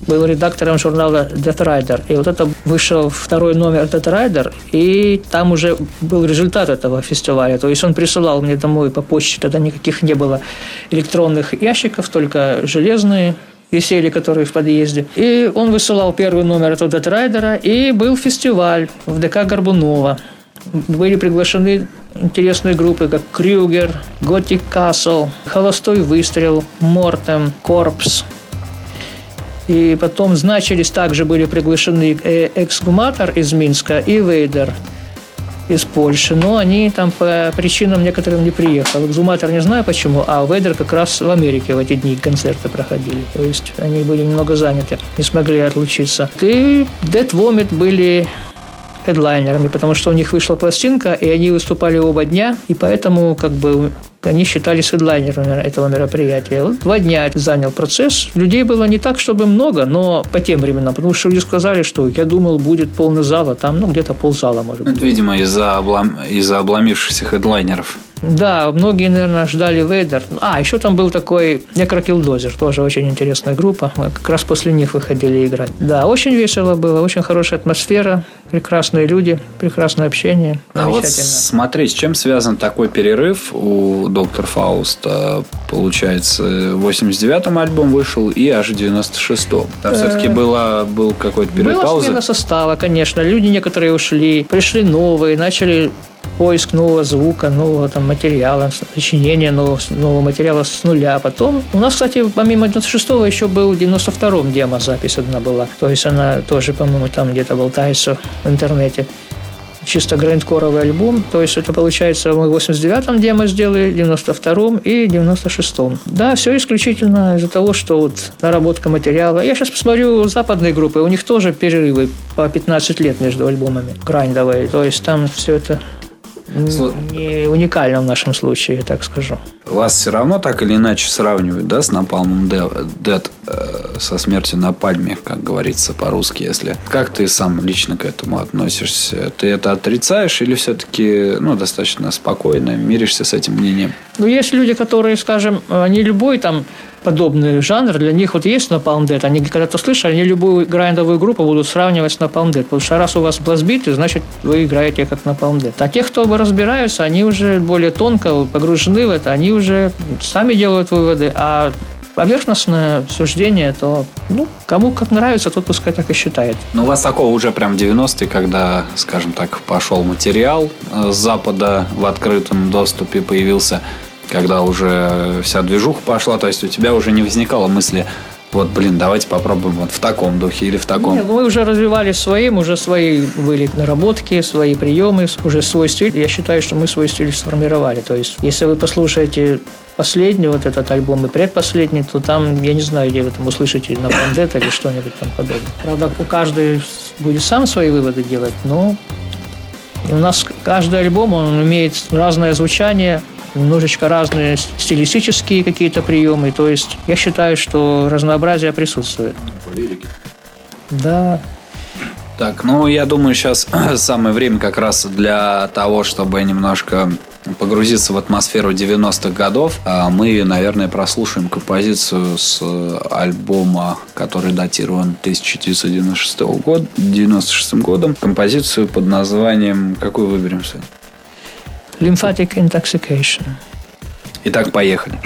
был редактором журнала Death Rider. И вот это вышел второй номер Death Rider, и там уже был результат этого фестиваля. То есть он присылал мне домой по почте, тогда никаких не было электронных ящиков, только железные висели, которые в подъезде. И он высылал первый номер Death Rider, и был фестиваль в ДК Горбунова. Были приглашены интересные группы, как Крюгер, Готик Касл, Холостой выстрел, Мортем, Корпс, и потом значились также были приглашены э, эксгуматор из Минска и Вейдер из Польши, но они там по причинам некоторым не приехал. Эксгуматор не знаю почему, а Вейдер как раз в Америке в эти дни концерты проходили. То есть они были немного заняты, не смогли отлучиться. И Dead Vomit были хедлайнерами, потому что у них вышла пластинка, и они выступали оба дня, и поэтому как бы они считались хедлайнерами этого мероприятия. Вот два дня занял процесс. Людей было не так, чтобы много, но по тем временам, потому что люди сказали, что я думал, будет полный зал, а там, ну, где-то ползала, может быть. Это, видимо, из-за облом... из обломившихся хедлайнеров. Да, многие, наверное, ждали Вейдер. А, еще там был такой Некрокилдозер, тоже очень интересная группа. Мы как раз после них выходили играть. Да, очень весело было, очень хорошая атмосфера, прекрасные люди, прекрасное общение. А вот смотри, с чем связан такой перерыв у Доктор Фауста? Получается, в 89-м альбом вышел и аж в 96-м. Там э, все-таки было, был какой-то перерыв Была смена состава, конечно. Люди некоторые ушли, пришли новые, начали поиск нового звука, нового там материала, сочинение нового, нового материала с нуля. Потом у нас, кстати, помимо 96-го еще был в 92-м демозапись одна была. То есть она тоже, по-моему, там где-то болтается в интернете чисто грандкоровый альбом. То есть это получается мы в 89-м демо сделали, 92-м и 96-м. Да, все исключительно из-за того, что вот наработка материала. Я сейчас посмотрю западные группы, у них тоже перерывы по 15 лет между альбомами грандовые. То есть там все это не уникально в нашем случае, так скажу. Вас все равно так или иначе сравнивают, да, с Напалмом Дед э, со смертью на пальме, как говорится по-русски, если. Как ты сам лично к этому относишься? Ты это отрицаешь или все-таки, ну, достаточно спокойно миришься с этим мнением? Ну, есть люди, которые, скажем, они любой там подобный жанр, для них вот есть Napalm Dead, они когда-то слышали, они любую грайндовую группу будут сравнивать с Napalm Dead, потому что раз у вас бластбиты, значит, вы играете как Napalm Dead. А те, кто разбираются, они уже более тонко погружены в это, они уже сами делают выводы, а поверхностное суждение, то ну, кому как нравится, тот пускай так и считает. Ну, у вас такого уже прям 90-е, когда, скажем так, пошел материал э, с Запада в открытом доступе появился когда уже вся движуха пошла, то есть у тебя уже не возникало мысли, вот, блин, давайте попробуем вот в таком духе или в таком. Нет, мы уже развивались своим, уже свои были наработки, свои приемы, уже свой стиль. Я считаю, что мы свой стиль сформировали. То есть, если вы послушаете последний вот этот альбом и предпоследний, то там, я не знаю, где вы там услышите на Пандет или что-нибудь там подобное. Правда, у каждый будет сам свои выводы делать, но у нас каждый альбом, он имеет разное звучание, немножечко разные стилистические какие-то приемы. То есть я считаю, что разнообразие присутствует. Да. Так, ну я думаю, сейчас <clears throat> самое время как раз для того, чтобы немножко погрузиться в атмосферу 90-х годов. А мы, наверное, прослушаем композицию с альбома, который датирован 1996 год, 96 годом. Композицию под названием... Какую выберем сегодня? Lymphatic intoxication. Итак, поехали.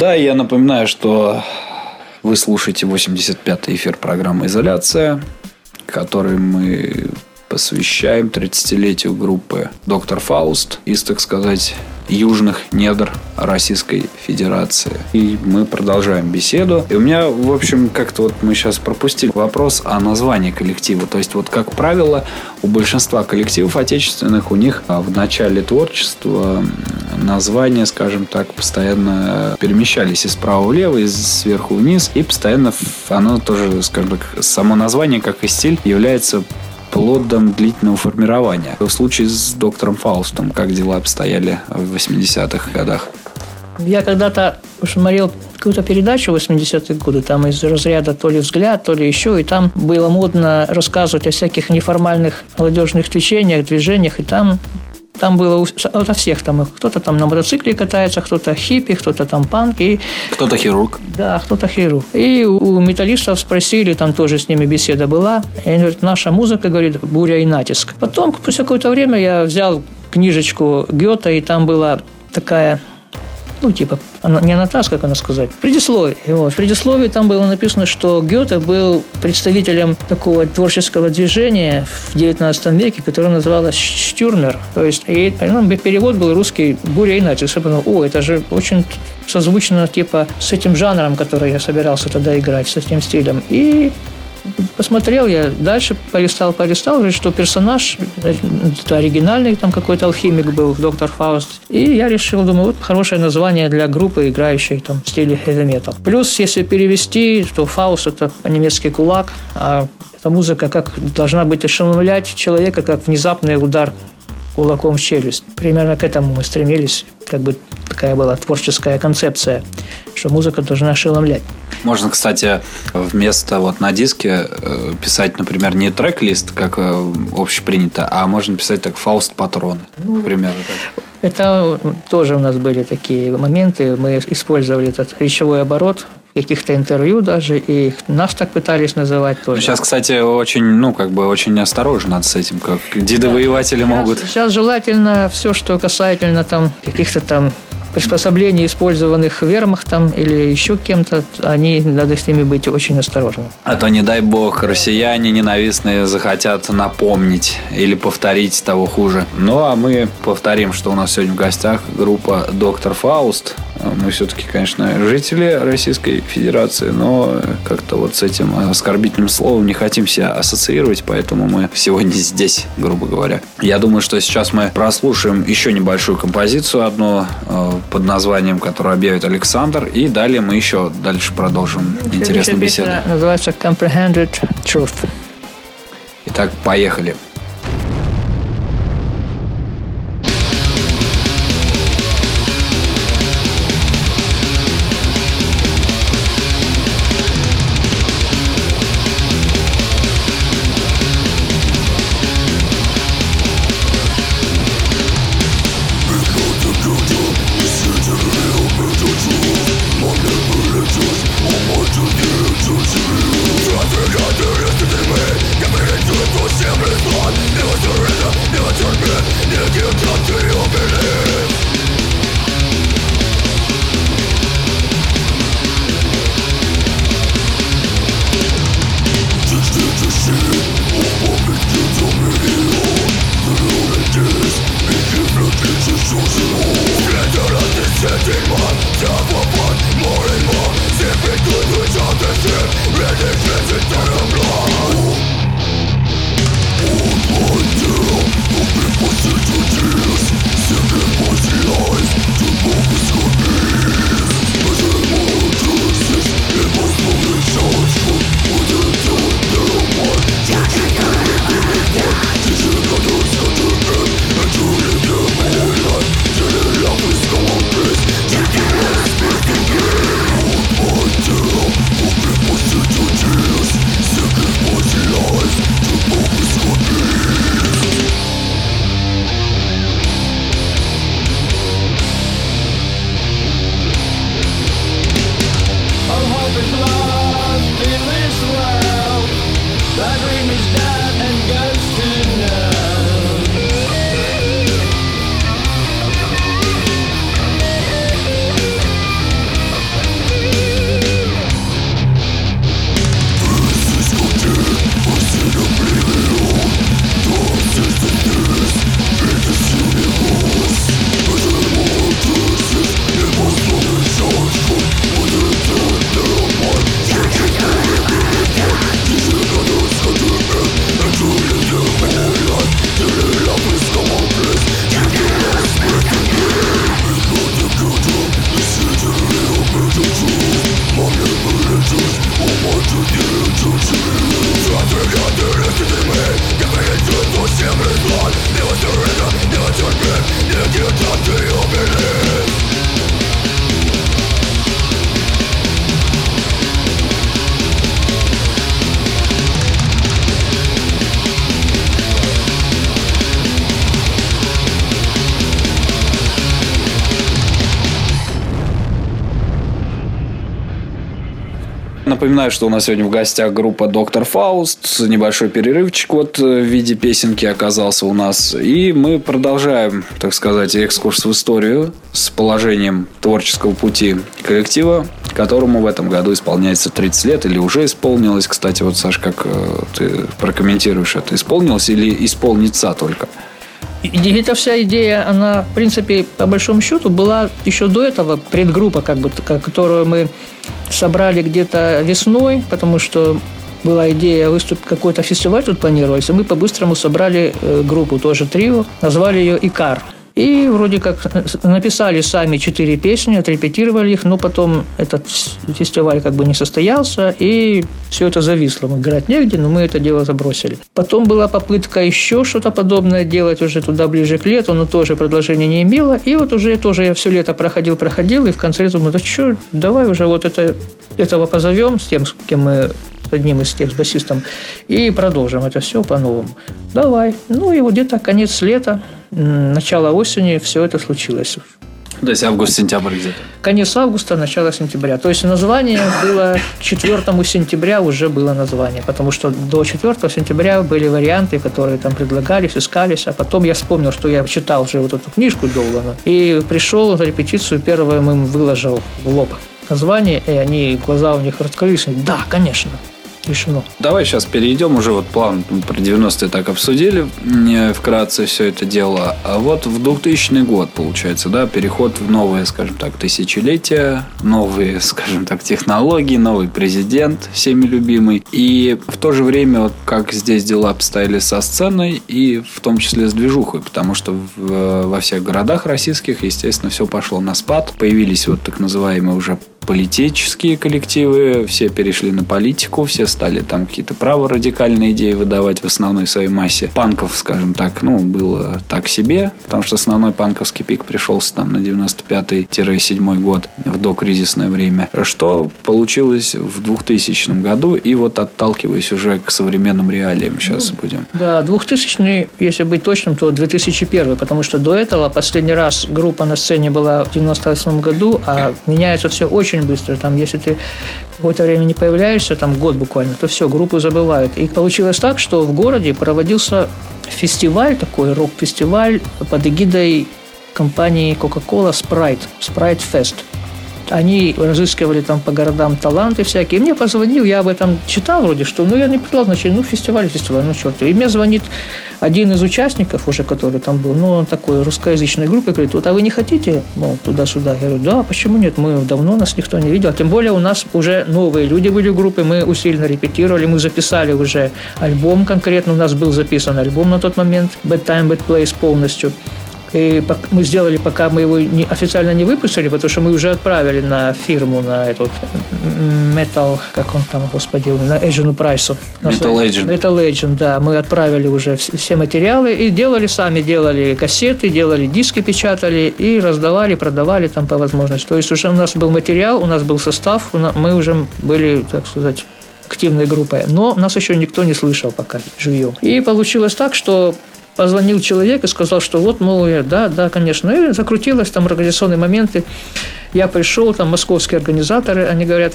Да, я напоминаю, что вы слушаете 85-й эфир программы «Изоляция», который мы посвящаем 30-летию группы «Доктор Фауст» из, так сказать, южных недр Российской Федерации. И мы продолжаем беседу. И у меня, в общем, как-то вот мы сейчас пропустили вопрос о названии коллектива. То есть, вот как правило, у большинства коллективов отечественных у них а, в начале творчества названия, скажем так, постоянно перемещались из справа влево, из сверху вниз. И постоянно оно тоже, скажем так, само название, как и стиль, является плодом длительного формирования. В случае с доктором Фаустом, как дела обстояли в 80-х годах? Я когда-то смотрел какую-то передачу в 80-е годы, там из разряда то ли «Взгляд», то ли еще, и там было модно рассказывать о всяких неформальных молодежных течениях, движениях, и там там было ото всех там кто-то там на мотоцикле катается, кто-то хиппи, кто-то там панк. И... Кто-то хирург. Да, кто-то хирург. И у металлистов спросили, там тоже с ними беседа была. И они говорят, наша музыка, говорит, буря и натиск. Потом, после какое-то время я взял книжечку Гёта, и там была такая ну, типа, не аннотация, как она сказать, предисловие. Вот. В предисловии там было написано, что Гёте был представителем такого творческого движения в XIX веке, которое называлось «Штюрмер». То есть, и, ну, перевод был русский «Буря и натиск». Я подумал, о, это же очень созвучно, типа, с этим жанром, который я собирался тогда играть, с этим стилем. И посмотрел я дальше, полистал, полистал, говорит, что персонаж это оригинальный, там какой-то алхимик был, доктор Фауст. И я решил, думаю, вот хорошее название для группы, играющей там в стиле heavy metal. Плюс, если перевести, то Фауст это по-немецки кулак, а эта музыка как должна быть ошеломлять человека, как внезапный удар кулаком в челюсть. Примерно к этому мы стремились, как бы такая была творческая концепция, что музыка должна ошеломлять. Можно, кстати, вместо вот на диске э, писать, например, не трек-лист, как э, общепринято, а можно писать так «Фауст патроны», ну, например. Это тоже у нас были такие моменты. Мы использовали этот речевой оборот каких-то интервью даже, и нас так пытались называть тоже. Сейчас, кстати, очень, ну, как бы очень осторожно с этим, как деды-воеватели да. могут. Сейчас желательно все, что касательно там каких-то там приспособлений, использованных вермахтом или еще кем-то, они, надо с ними быть очень осторожными. А то, не дай бог, россияне ненавистные захотят напомнить или повторить того хуже. Ну, а мы повторим, что у нас сегодня в гостях группа «Доктор Фауст». Мы все-таки, конечно, жители Российской Федерации, но как-то вот с этим оскорбительным словом не хотим себя ассоциировать, поэтому мы сегодня здесь, грубо говоря. Я думаю, что сейчас мы прослушаем еще небольшую композицию одну э, под названием, которую объявит Александр, и далее мы еще дальше продолжим интересную беседу. Называется Comprehended Truth. Итак, поехали. Всем напоминаю, что у нас сегодня в гостях группа Доктор Фауст. Небольшой перерывчик вот в виде песенки оказался у нас. И мы продолжаем, так сказать, экскурс в историю с положением творческого пути коллектива, которому в этом году исполняется 30 лет или уже исполнилось. Кстати, вот, Саш, как э, ты прокомментируешь это? Исполнилось или исполнится только? И эта вся идея, она, в принципе, по большому счету, была еще до этого предгруппа, как бы, которую мы собрали где-то весной, потому что была идея выступить, какой-то фестиваль тут планировался, мы по-быстрому собрали э, группу, тоже трио, назвали ее «Икар». И вроде как написали сами четыре песни, отрепетировали их, но потом этот фестиваль как бы не состоялся, и все это зависло. Мы играть негде, но мы это дело забросили. Потом была попытка еще что-то подобное делать уже туда ближе к лету, но тоже продолжения не имело. И вот уже тоже я все лето проходил, проходил, и в конце думаю, да что, давай уже вот это, этого позовем с тем, с кем мы одним из тех с басистом, и продолжим это все по-новому. Давай. Ну и вот где-то конец лета, начало осени все это случилось. То есть август-сентябрь где-то? Конец августа, начало сентября. То есть название было 4 сентября уже было название, потому что до 4 сентября были варианты, которые там предлагались, искались, а потом я вспомнил, что я читал уже вот эту книжку Долана, и пришел на репетицию, первое им выложил в лоб название, и они, глаза у них раскрылись, да, конечно, решено. Давай сейчас перейдем уже вот план про 90-е так обсудили вкратце все это дело. А вот в 2000 год получается, да, переход в новое, скажем так, тысячелетие, новые, <laughs> скажем так, технологии, новый президент, всеми любимый. И в то же время, вот как здесь дела обстояли со сценой и в том числе с движухой, потому что в, во всех городах российских, естественно, все пошло на спад. Появились вот так называемые уже политические коллективы, все перешли на политику, все стали там какие-то праворадикальные идеи выдавать в основной своей массе. Панков, скажем так, ну, было так себе, потому что основной панковский пик пришелся там на 95-7 год в докризисное время. Что получилось в 2000 году, и вот отталкиваясь уже к современным реалиям сейчас ну, будем. Да, 2000 если быть точным, то 2001, потому что до этого последний раз группа на сцене была в 98 году, а меняется все очень быстро. Там, если ты какое-то время не появляешься, там год буквально, то все, группу забывают. И получилось так, что в городе проводился фестиваль, такой рок-фестиваль под эгидой компании Coca-Cola Sprite, Sprite Fest – они разыскивали там по городам таланты всякие. мне позвонил, я об этом читал вроде, что, ну, я не придал значения, ну, фестиваль, фестиваль, ну, черт. И мне звонит один из участников уже, который там был, ну, он такой русскоязычной группы, говорит, вот, а вы не хотите, мол, туда-сюда? Я говорю, да, почему нет, мы давно нас никто не видел. Тем более у нас уже новые люди были в группе, мы усиленно репетировали, мы записали уже альбом конкретно, у нас был записан альбом на тот момент, Bad Time, Bad Place полностью. И мы сделали, пока мы его не, официально не выпустили, потому что мы уже отправили на фирму, на этот Metal, как он там, господи, на Agent Прайсу. Metal Agent. Metal Agent, да. Мы отправили уже все материалы и делали сами, делали кассеты, делали диски, печатали и раздавали, продавали там по возможности. То есть уже у нас был материал, у нас был состав, мы уже были, так сказать, активной группой. Но нас еще никто не слышал пока живьем. И получилось так, что позвонил человек и сказал, что вот, мол, я, да, да, конечно. И закрутилось там организационные моменты. Я пришел, там московские организаторы, они говорят,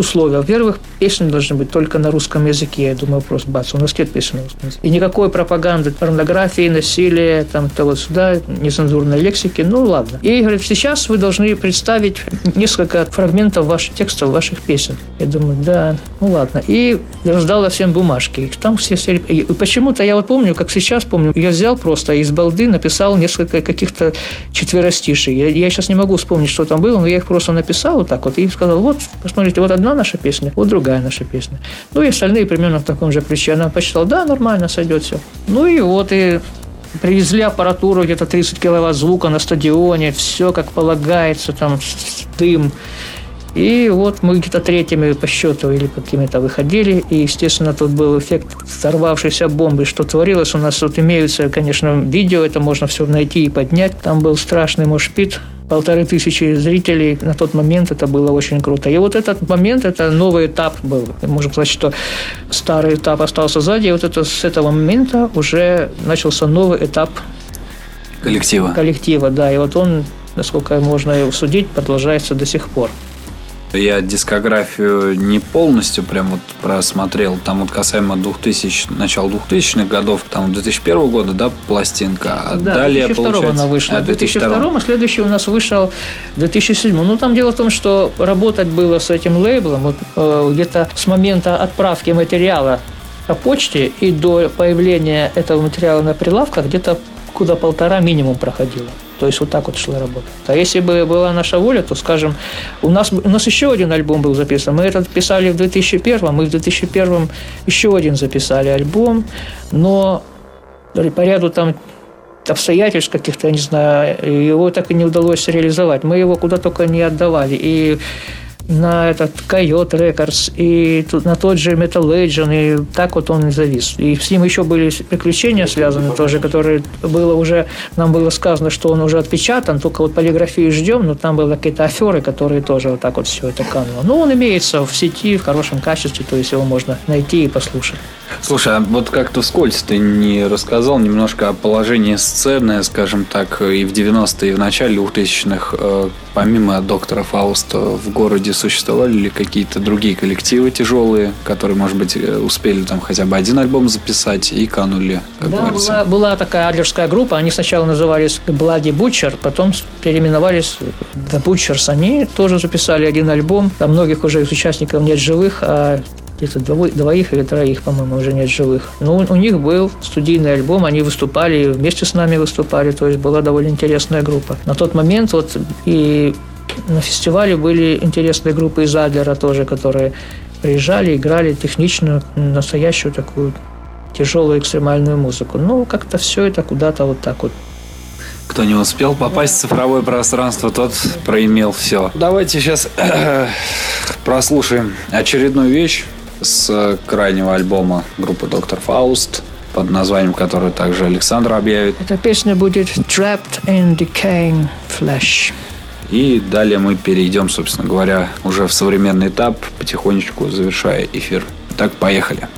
условия. Во-первых, песни должны быть только на русском языке. Я думаю, просто бац, у нас нет песен на русском языке. И никакой пропаганды, порнографии, насилия, там, того сюда, нецензурной лексики. Ну, ладно. И говорят, сейчас вы должны представить несколько фрагментов ваших текстов, ваших песен. Я думаю, да, ну ладно. И раздала всем бумажки. Там все сели. И почему-то я вот помню, как сейчас помню, я взял просто из балды, написал несколько каких-то четверостишей. Я, я сейчас не могу вспомнить, что там было, но я их просто написал вот так вот и сказал, вот, посмотрите, вот одна наша песня, вот другая наша песня. Ну и остальные примерно в таком же ключе. Она посчитала, да, нормально, сойдет все. Ну и вот, и привезли аппаратуру, где-то 30 киловатт звука на стадионе, все как полагается, там дым. И вот мы где-то третьими по счету или какими-то выходили, и, естественно, тут был эффект взорвавшейся бомбы. Что творилось у нас, тут имеются, конечно, видео, это можно все найти и поднять. Там был страшный мошпит, полторы тысячи зрителей на тот момент, это было очень круто. И вот этот момент, это новый этап был. Можно сказать, что старый этап остался сзади, и вот это, с этого момента уже начался новый этап коллектива. Коллектива, да. И вот он, насколько можно судить, продолжается до сих пор. Я дискографию не полностью прям вот просмотрел. Там вот касаемо 2000, начала 2000-х годов, там 2001 года, да, пластинка. А да, далее, 2002 получается... она вышла. А, 2002, 2002 а следующий у нас вышел в 2007. Ну, там дело в том, что работать было с этим лейблом вот, э, где-то с момента отправки материала по почте и до появления этого материала на прилавках где-то куда полтора минимум проходило. То есть вот так вот шла работа. А если бы была наша воля, то, скажем, у нас, у нас еще один альбом был записан. Мы этот писали в 2001, мы в 2001 еще один записали альбом, но по ряду там обстоятельств каких-то, я не знаю, его так и не удалось реализовать. Мы его куда только не отдавали. И на этот Койот Records и на тот же Metal Legend, и так вот он и завис. И с ним еще были приключения связаны тоже, которые было уже, нам было сказано, что он уже отпечатан, только вот полиграфии ждем, но там были какие-то аферы, которые тоже вот так вот все это кануло. Но он имеется в сети в хорошем качестве, то есть его можно найти и послушать. Слушай, а вот как-то вскользь ты не рассказал немножко о положении сцены, скажем так, и в 90-е, и в начале 2000-х, э, помимо доктора Фауста, в городе существовали ли какие-то другие коллективы тяжелые, которые, может быть, э, успели там хотя бы один альбом записать и канули? да, была, была такая адлерская группа, они сначала назывались Bloody Butcher, потом переименовались The Butchers. Они тоже записали один альбом, там многих уже из участников нет живых, а где-то двоих или троих, по-моему, уже нет живых. Но у, у них был студийный альбом, они выступали, вместе с нами выступали, то есть была довольно интересная группа. На тот момент вот и на фестивале были интересные группы из Адлера тоже, которые приезжали, играли техничную, настоящую такую тяжелую экстремальную музыку. Ну, как-то все это куда-то вот так вот кто не успел попасть в цифровое пространство, тот проимел все. Давайте сейчас <clears throat> прослушаем очередную вещь с крайнего альбома группы Доктор Фауст, под названием которой также Александр объявит. Эта песня будет Trapped in Decaying Flesh. И далее мы перейдем, собственно говоря, уже в современный этап, потихонечку завершая эфир. Так, поехали.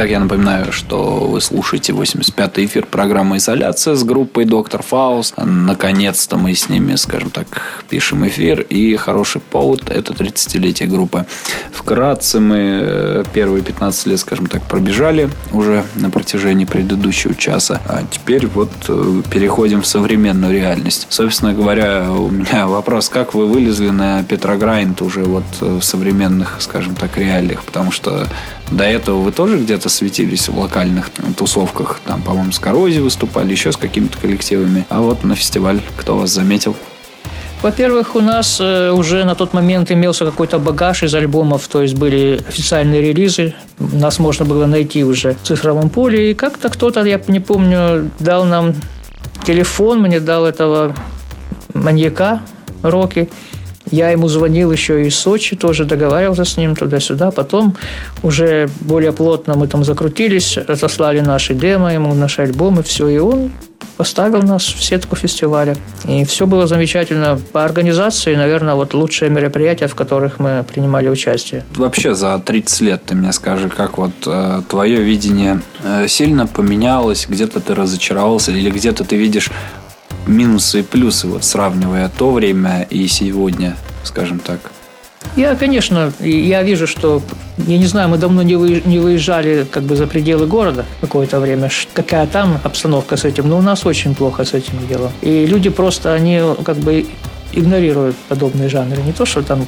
Итак, я напоминаю, что вы слушаете 85-й эфир программы «Изоляция» с группой «Доктор Фаус». Наконец-то мы с ними, скажем так, пишем эфир. И хороший повод – это 30-летие группы. Вкратце мы э, первые 15 лет, скажем так, пробежали уже на протяжении предыдущего часа. А теперь вот э, переходим в современную реальность. Собственно говоря, у меня вопрос, как вы вылезли на Петрограйнд уже вот э, в современных, скажем так, реалиях? Потому что до этого вы тоже где-то светились в локальных тусовках. Там, по-моему, с Коррозией выступали, еще с какими-то коллективами. А вот на фестиваль кто вас заметил? Во-первых, у нас э, уже на тот момент имелся какой-то багаж из альбомов, то есть были официальные релизы, нас можно было найти уже в цифровом поле. И как-то кто-то, я не помню, дал нам телефон, мне дал этого маньяка Рокки. Я ему звонил еще из Сочи, тоже договаривался с ним туда-сюда. Потом уже более плотно мы там закрутились, разослали наши демо ему, наши альбомы, все. И он поставил нас в сетку фестиваля. И все было замечательно. По организации, наверное, вот лучшие мероприятия, в которых мы принимали участие. Вообще за 30 лет ты мне скажи, как вот э, твое видение э, сильно поменялось, где-то ты разочаровался или где-то ты видишь минусы и плюсы, вот сравнивая то время и сегодня, скажем так? Я, конечно, я вижу, что, я не знаю, мы давно не, вы, не выезжали как бы за пределы города какое-то время, какая там обстановка с этим, но у нас очень плохо с этим делом. И люди просто, они как бы игнорируют подобные жанры. Не то, что там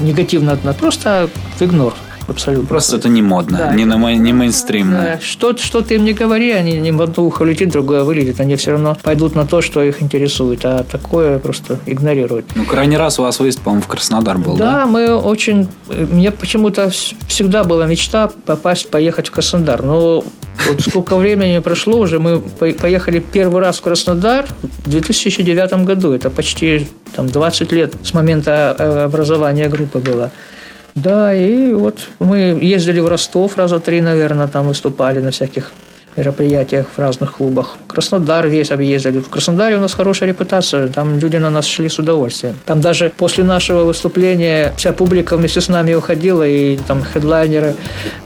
негативно, просто игнор абсолютно. Просто это не модно, да. не, на, не мейнстримно. Да. Что, что ты им не говори, они не в одно ухо летит, другое вылетит. Они все равно пойдут на то, что их интересует, а такое просто игнорируют. Ну, крайний раз у вас выезд, по-моему, в Краснодар был, да? Да, мы очень... Мне почему-то всегда была мечта попасть, поехать в Краснодар. Но вот сколько времени прошло уже, мы поехали первый раз в Краснодар в 2009 году. Это почти там, 20 лет с момента э, образования группы было. Да, и вот мы ездили в Ростов раза три, наверное, там выступали на всяких мероприятиях в разных клубах. Краснодар весь объездили. В Краснодаре у нас хорошая репутация, там люди на нас шли с удовольствием. Там даже после нашего выступления вся публика вместе с нами уходила, и там хедлайнеры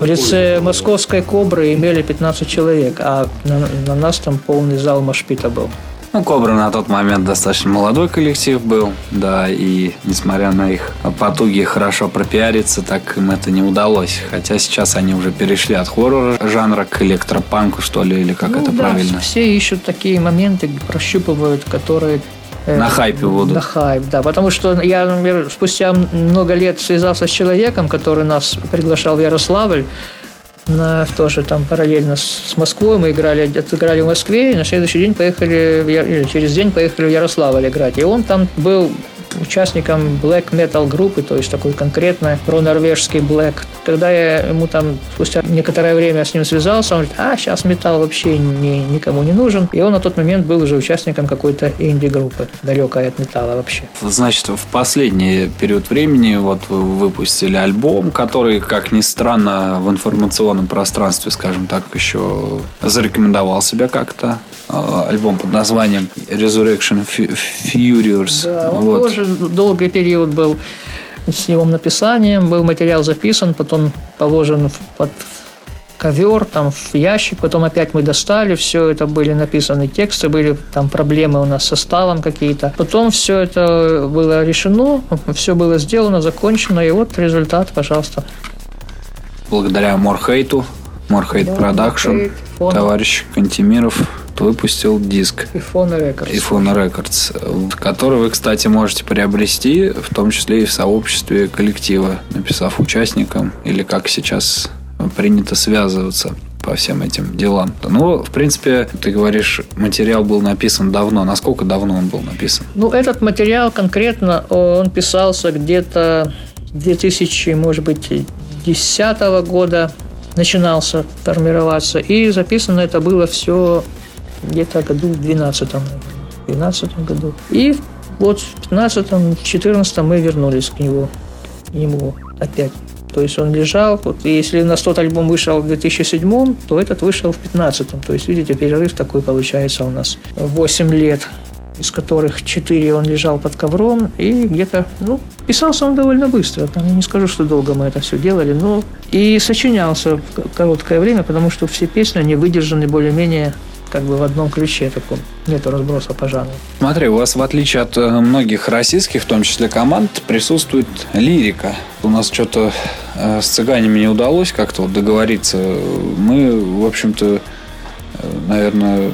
в лице московской «Кобры» имели 15 человек, а на, на нас там полный зал Машпита был. Ну, Кобра на тот момент достаточно молодой коллектив был, да, и несмотря на их потуги хорошо пропиариться, так им это не удалось. Хотя сейчас они уже перешли от хоррора жанра к электропанку, что ли, или как ну, это да, правильно? все ищут такие моменты, прощупывают, которые э, на хайпе будут. На хайп, да. Потому что я, например, спустя много лет связался с человеком, который нас приглашал в Ярославль на, тоже там параллельно с Москвой. Мы играли, отыграли в Москве, и на следующий день поехали, или через день поехали в Ярославль играть. И он там был участником black metal группы, то есть такой конкретно про-норвежский black. Когда я ему там спустя некоторое время с ним связался, он говорит, а, сейчас металл вообще не, никому не нужен. И он на тот момент был уже участником какой-то инди-группы, далекой от металла вообще. Значит, в последний период времени вот вы выпустили альбом, который, как ни странно, в информационном пространстве, скажем так, еще зарекомендовал себя как-то. А, альбом под названием Resurrection Furious. Да, он вот. тоже долгий период был с его написанием, был материал записан, потом положен под ковер, там в ящик, потом опять мы достали, все это были написаны тексты, были там проблемы у нас со сталом какие-то. Потом все это было решено, все было сделано, закончено, и вот результат, пожалуйста. Благодаря Морхейту, MoreHate Production, товарищ Кантемиров выпустил диск. Ифона Records. Ифона Records, который вы, кстати, можете приобрести, в том числе и в сообществе коллектива, написав участникам, или как сейчас принято связываться по всем этим делам. Ну, в принципе, ты говоришь, материал был написан давно. Насколько давно он был написан? Ну, этот материал конкретно, он писался где-то 2000, может быть, 2010 года начинался формироваться. И записано это было все где-то году в 12 в 12 году. И вот в 15 14 мы вернулись к нему, к нему опять. То есть он лежал, вот, если у нас тот альбом вышел в 2007, то этот вышел в 15 То есть, видите, перерыв такой получается у нас. 8 лет из которых 4 он лежал под ковром, и где-то, ну, писался он довольно быстро, там, я не скажу, что долго мы это все делали, но и сочинялся в короткое время, потому что все песни, они выдержаны более-менее как бы в одном ключе таком. Нету разброса по жанру. Смотри, у вас, в отличие от э, многих российских, в том числе команд, присутствует лирика. У нас что-то э, с цыганями не удалось как-то вот договориться. Мы, в общем-то, э, наверное,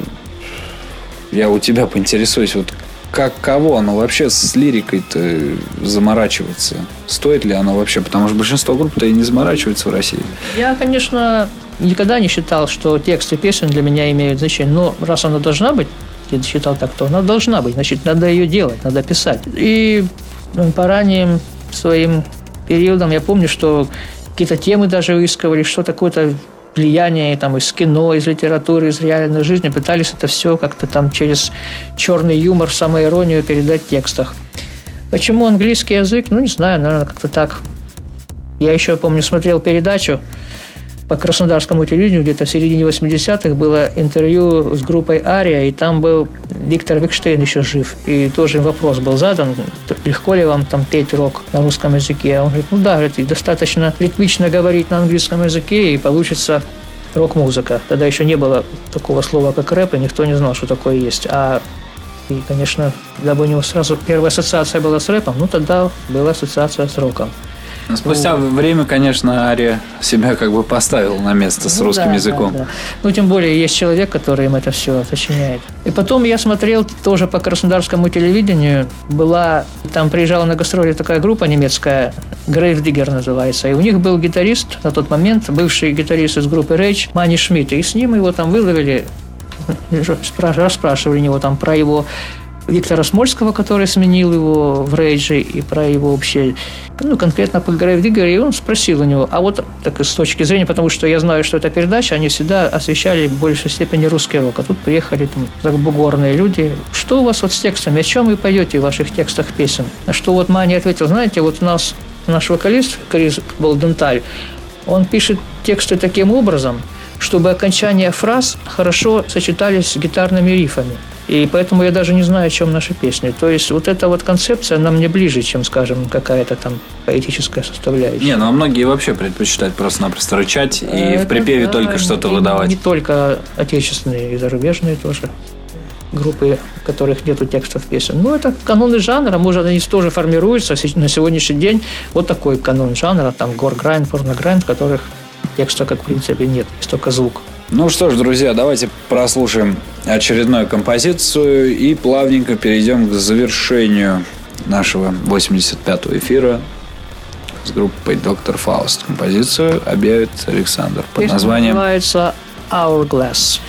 я у тебя поинтересуюсь, вот как кого оно вообще с лирикой-то заморачиваться? Стоит ли оно вообще? Потому что большинство групп-то и не заморачивается в России. Я, конечно, никогда не считал, что тексты песен для меня имеют значение. Но раз она должна быть, я считал так, то она должна быть. Значит, надо ее делать, надо писать. И ну, по ранним своим периодам я помню, что какие-то темы даже выискивали, что такое-то влияние там, из кино, из литературы, из реальной жизни, пытались это все как-то там через черный юмор, самоиронию передать в текстах. Почему английский язык? Ну, не знаю, наверное, как-то так. Я еще, помню, смотрел передачу по краснодарскому телевидению где-то в середине 80-х было интервью с группой «Ария», и там был Виктор Викштейн еще жив. И тоже вопрос был задан, легко ли вам там петь рок на русском языке. А он говорит, ну да, говорит, достаточно ритмично говорить на английском языке, и получится рок-музыка. Тогда еще не было такого слова, как рэп, и никто не знал, что такое есть. А и, конечно, когда бы у него сразу первая ассоциация была с рэпом, ну тогда была ассоциация с роком. Ну, спустя ну, время, конечно, Ария себя как бы поставил на место с ну, русским да, языком. Да, да. Ну, тем более, есть человек, который им это все сочиняет. И потом я смотрел тоже по краснодарскому телевидению. Была, там приезжала на гастроли такая группа немецкая, Grave Digger называется. И у них был гитарист на тот момент, бывший гитарист из группы Rage, Мани Шмидт. И с ним его там выловили, расспрашивали него там про его Виктора Смольского, который сменил его в Рейдже, и про его вообще, ну, конкретно по Грейв Диггере, и он спросил у него, а вот так с точки зрения, потому что я знаю, что эта передача, они всегда освещали в большей степени русский рок, а тут приехали там забугорные люди, что у вас вот с текстами, о чем вы поете в ваших текстах песен? На что вот Мани ответил, знаете, вот у нас наш вокалист Крис Балденталь, он пишет тексты таким образом, чтобы окончания фраз хорошо сочетались с гитарными рифами. И поэтому я даже не знаю, о чем наши песни. То есть вот эта вот концепция, она мне ближе, чем, скажем, какая-то там поэтическая составляющая. Не, ну а многие вообще предпочитают просто-напросто рычать и Это, в припеве да, только что-то выдавать. Не только отечественные, и зарубежные тоже группы, в которых нету текстов песен. Ну, это каноны жанра, может, они тоже формируются на сегодняшний день. Вот такой канон жанра, там, гор грайнд, порнограйнд, в которых текста, как в принципе, нет, есть только звук. Ну что ж, друзья, давайте прослушаем очередную композицию и плавненько перейдем к завершению нашего 85-го эфира с группой Доктор Фауст. Композицию объявит Александр под Песня названием называется Hourglass.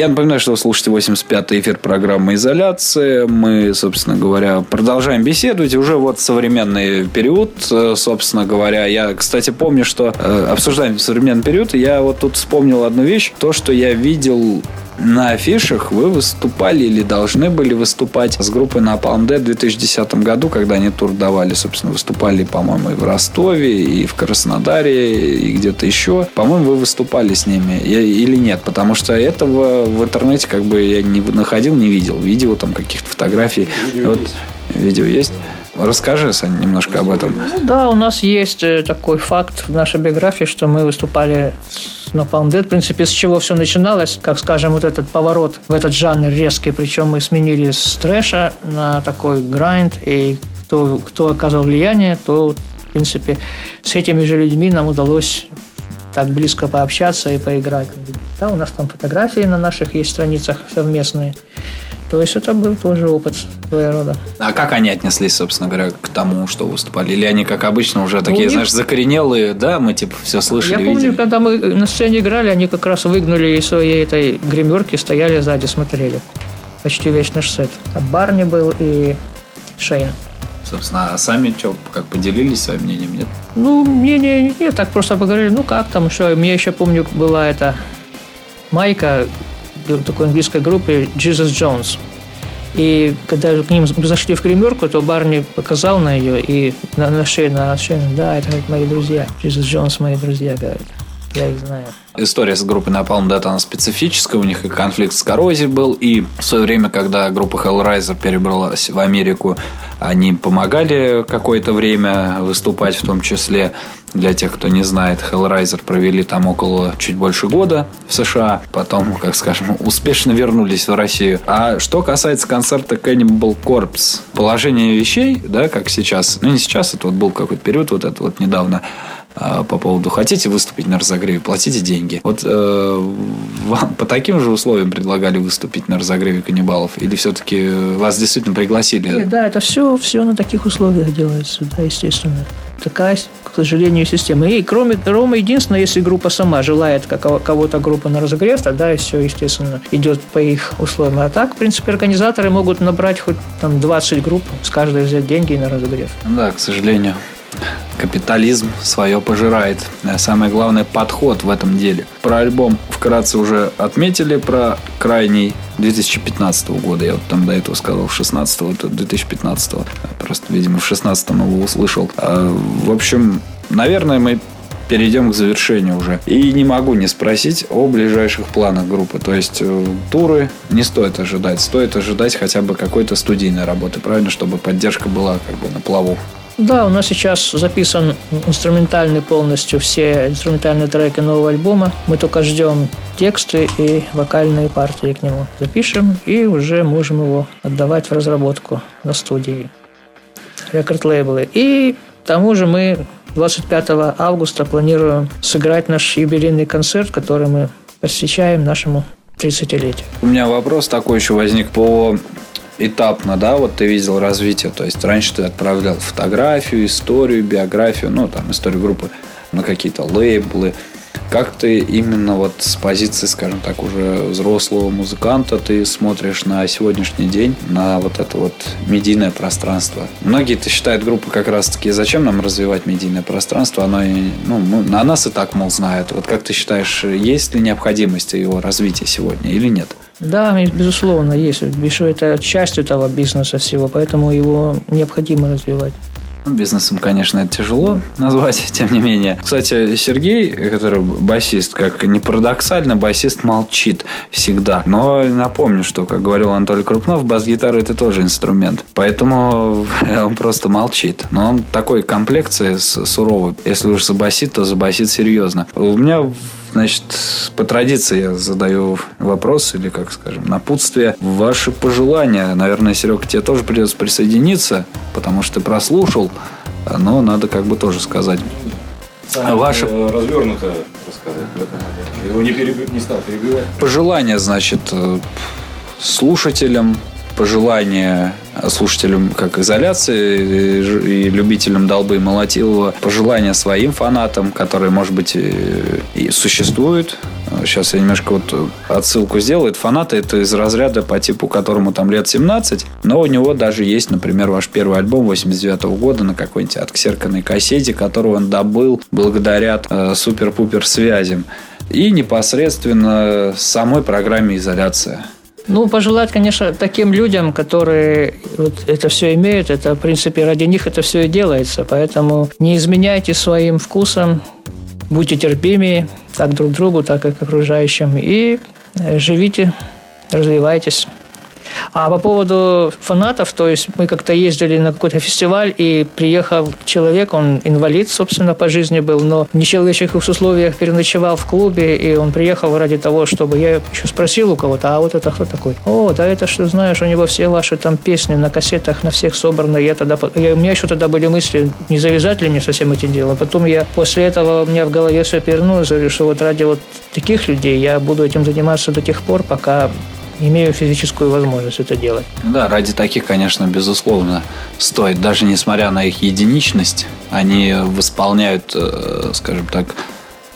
Я напоминаю, что вы слушаете 85-й эфир программы «Изоляция». Мы, собственно говоря, продолжаем беседовать. Уже вот современный период, э, собственно говоря. Я, кстати, помню, что э, обсуждаем современный период. Я вот тут вспомнил одну вещь. То, что я видел на афишах вы выступали или должны были выступать с группой на Palm Dead в 2010 году, когда они тур давали, собственно, выступали, по-моему, и в Ростове, и в Краснодаре, и где-то еще. По-моему, вы выступали с ними или нет, потому что этого в интернете как бы я не находил, не видел. Видео там каких-то фотографий. Видео вот, есть. Видео есть. Расскажи, Сань, немножко об этом. Ну, да, у нас есть э, такой факт в нашей биографии, что мы выступали на Palm Dead. В принципе, с чего все начиналось, как, скажем, вот этот поворот в этот жанр резкий, причем мы сменили с трэша на такой грайнд, и кто, кто оказал влияние, то, в принципе, с этими же людьми нам удалось так близко пообщаться и поиграть. Да, у нас там фотографии на наших есть страницах совместные. То есть это был тоже опыт своего рода. А как они отнеслись, собственно говоря, к тому, что выступали? Или они, как обычно, уже такие, них- знаешь, закоренелые, да, мы типа все слышали, Я помню, видели? когда мы на сцене играли, они как раз выгнали из своей этой гримерки, стояли сзади, смотрели. Почти весь наш сет. А Барни был и Шейн. Собственно, а сами что, как поделились своим мнением, нет? Ну, мнение нет, так просто поговорили, ну как там, что. Мне еще помню, была эта майка такой английской группы Jesus Jones. И когда к ним зашли в гримерку, то Барни показал на ее и на, на шее, на шее, да, это мои друзья. Jesus Jones мои друзья, говорит. Я их знаю. История с группой Napalm Death, она специфическая, у них и конфликт с коррозией был, и в свое время, когда группа Hellraiser перебралась в Америку, они помогали какое-то время выступать, в том числе для тех, кто не знает, Hellraiser провели там около чуть больше года в США, потом, как скажем, <laughs> успешно вернулись в Россию. А что касается концерта Cannibal Corpse, положение вещей, да, как сейчас, ну не сейчас, это вот был какой-то период, вот это вот недавно, по поводу хотите выступить на разогреве, платите деньги. Вот э, вам по таким же условиям предлагали выступить на разогреве каннибалов? Или все-таки вас действительно пригласили? Нет, да, это все, все на таких условиях делается, да, естественно. Такая, к сожалению, система. И кроме Рома, единственное, если группа сама желает кого-то группа на разогрев, тогда все, естественно, идет по их условиям. А так, в принципе, организаторы могут набрать хоть там 20 групп, с каждой взять деньги на разогрев. Да, к сожалению, капитализм свое пожирает. А Самое главное подход в этом деле. Про альбом вкратце уже отметили, про крайний 2015 года. Я вот там до этого сказал 16 это 2015 Просто, видимо, в 16 его услышал. А, В общем, наверное, мы перейдем к завершению уже. И не могу не спросить о ближайших планах группы. То есть э, туры не стоит ожидать. Стоит ожидать хотя бы какой-то студийной работы, правильно? Чтобы поддержка была как бы на плаву. Да, у нас сейчас записан инструментальный полностью все инструментальные треки нового альбома. Мы только ждем тексты и вокальные партии к нему. Запишем и уже можем его отдавать в разработку на студии. Рекорд-лейблы. И к тому же мы 25 августа планируем сыграть наш юбилейный концерт, который мы посвящаем нашему 30-летию. У меня вопрос такой еще возник по этапно, да, вот ты видел развитие, то есть раньше ты отправлял фотографию, историю, биографию, ну, там, историю группы на какие-то лейблы. Как ты именно вот с позиции, скажем так, уже взрослого музыканта ты смотришь на сегодняшний день, на вот это вот медийное пространство? Многие-то считают группы как раз-таки, зачем нам развивать медийное пространство? Оно, ну, на нас и так, мол, знают. Вот как ты считаешь, есть ли необходимость его развития сегодня или нет? Да, безусловно, есть. Еще это часть этого бизнеса всего, поэтому его необходимо развивать. Ну, Бизнесом, конечно, это тяжело назвать, <laughs> тем не менее. Кстати, Сергей, который басист, как ни парадоксально, басист молчит всегда. Но напомню, что, как говорил Анатолий Крупнов, бас-гитара это тоже инструмент. Поэтому <laughs> он просто молчит. Но он такой комплекции суровый. Если уж забасит, то забасит серьезно. У меня Значит, по традиции я задаю вопрос или, как скажем, напутствие. Ваши пожелания. Наверное, Серега, тебе тоже придется присоединиться, потому что ты прослушал, но надо как бы тоже сказать. Сам Ваше- э, развернуто рассказать. Его не, переб- не стал перебивать. Пожелания, значит, э, слушателям, пожелания слушателям как изоляции и любителям долбы и молотилова, пожелания своим фанатам, которые, может быть, и и существуют. Сейчас я немножко вот отсылку сделаю. Фанаты это из разряда по типу, которому там лет 17, но у него даже есть, например, ваш первый альбом 89 года на какой-нибудь отксерканной кассете, которую он добыл благодаря э, супер-пупер связям и непосредственно самой программе изоляция. Ну, пожелать, конечно, таким людям, которые вот это все имеют, это, в принципе, ради них это все и делается. Поэтому не изменяйте своим вкусом, будьте терпимее как друг другу, так и к окружающим. И э, живите, развивайтесь. А по поводу фанатов, то есть мы как-то ездили на какой-то фестиваль, и приехал человек, он инвалид, собственно, по жизни был, но в нечеловеческих условиях переночевал в клубе, и он приехал ради того, чтобы... Я еще спросил у кого-то, а вот это кто такой? О, да это что, знаешь, у него все ваши там песни на кассетах, на всех собраны. Я тогда... Я, у меня еще тогда были мысли, не завязать ли мне со всем этим делом. Потом я после этого у меня в голове все перевернулось, говорю, что вот ради вот таких людей я буду этим заниматься до тех пор, пока имею физическую возможность это делать. Да, ради таких, конечно, безусловно, стоит. Даже несмотря на их единичность, они восполняют, э, скажем так,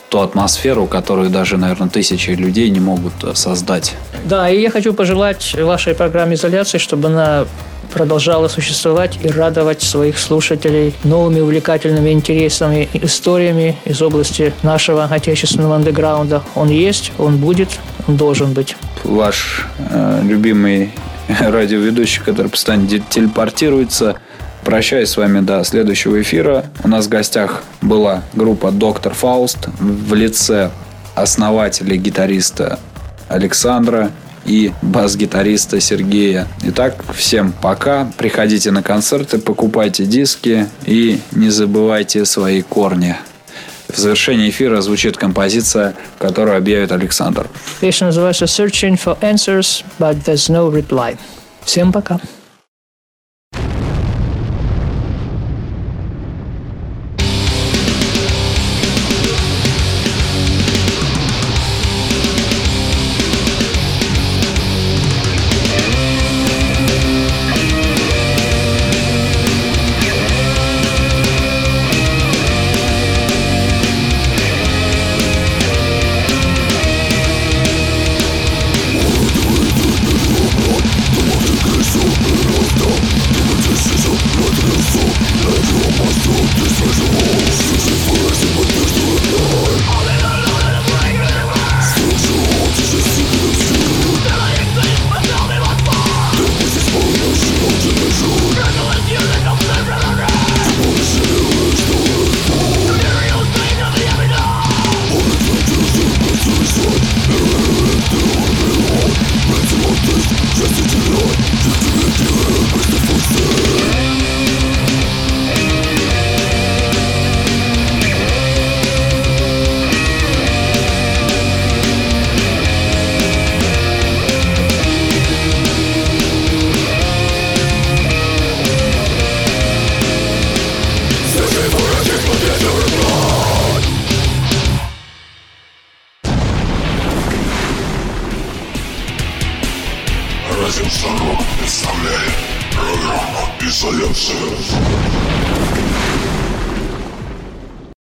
ту атмосферу, которую даже, наверное, тысячи людей не могут э, создать. Да, и я хочу пожелать вашей программе изоляции, чтобы она продолжала существовать и радовать своих слушателей новыми увлекательными, интересными историями из области нашего отечественного андеграунда. Он есть, он будет, он должен быть. Ваш э, любимый <laughs> радиоведущий, который постоянно телепортируется, Прощаюсь с вами до следующего эфира. У нас в гостях была группа «Доктор Фауст» в лице основателя гитариста Александра и бас-гитариста Сергея. Итак, всем пока. Приходите на концерты, покупайте диски и не забывайте свои корни. В завершении эфира звучит композиция, которую объявит Александр. Песня называется «Searching for answers, but there's no reply». Всем пока.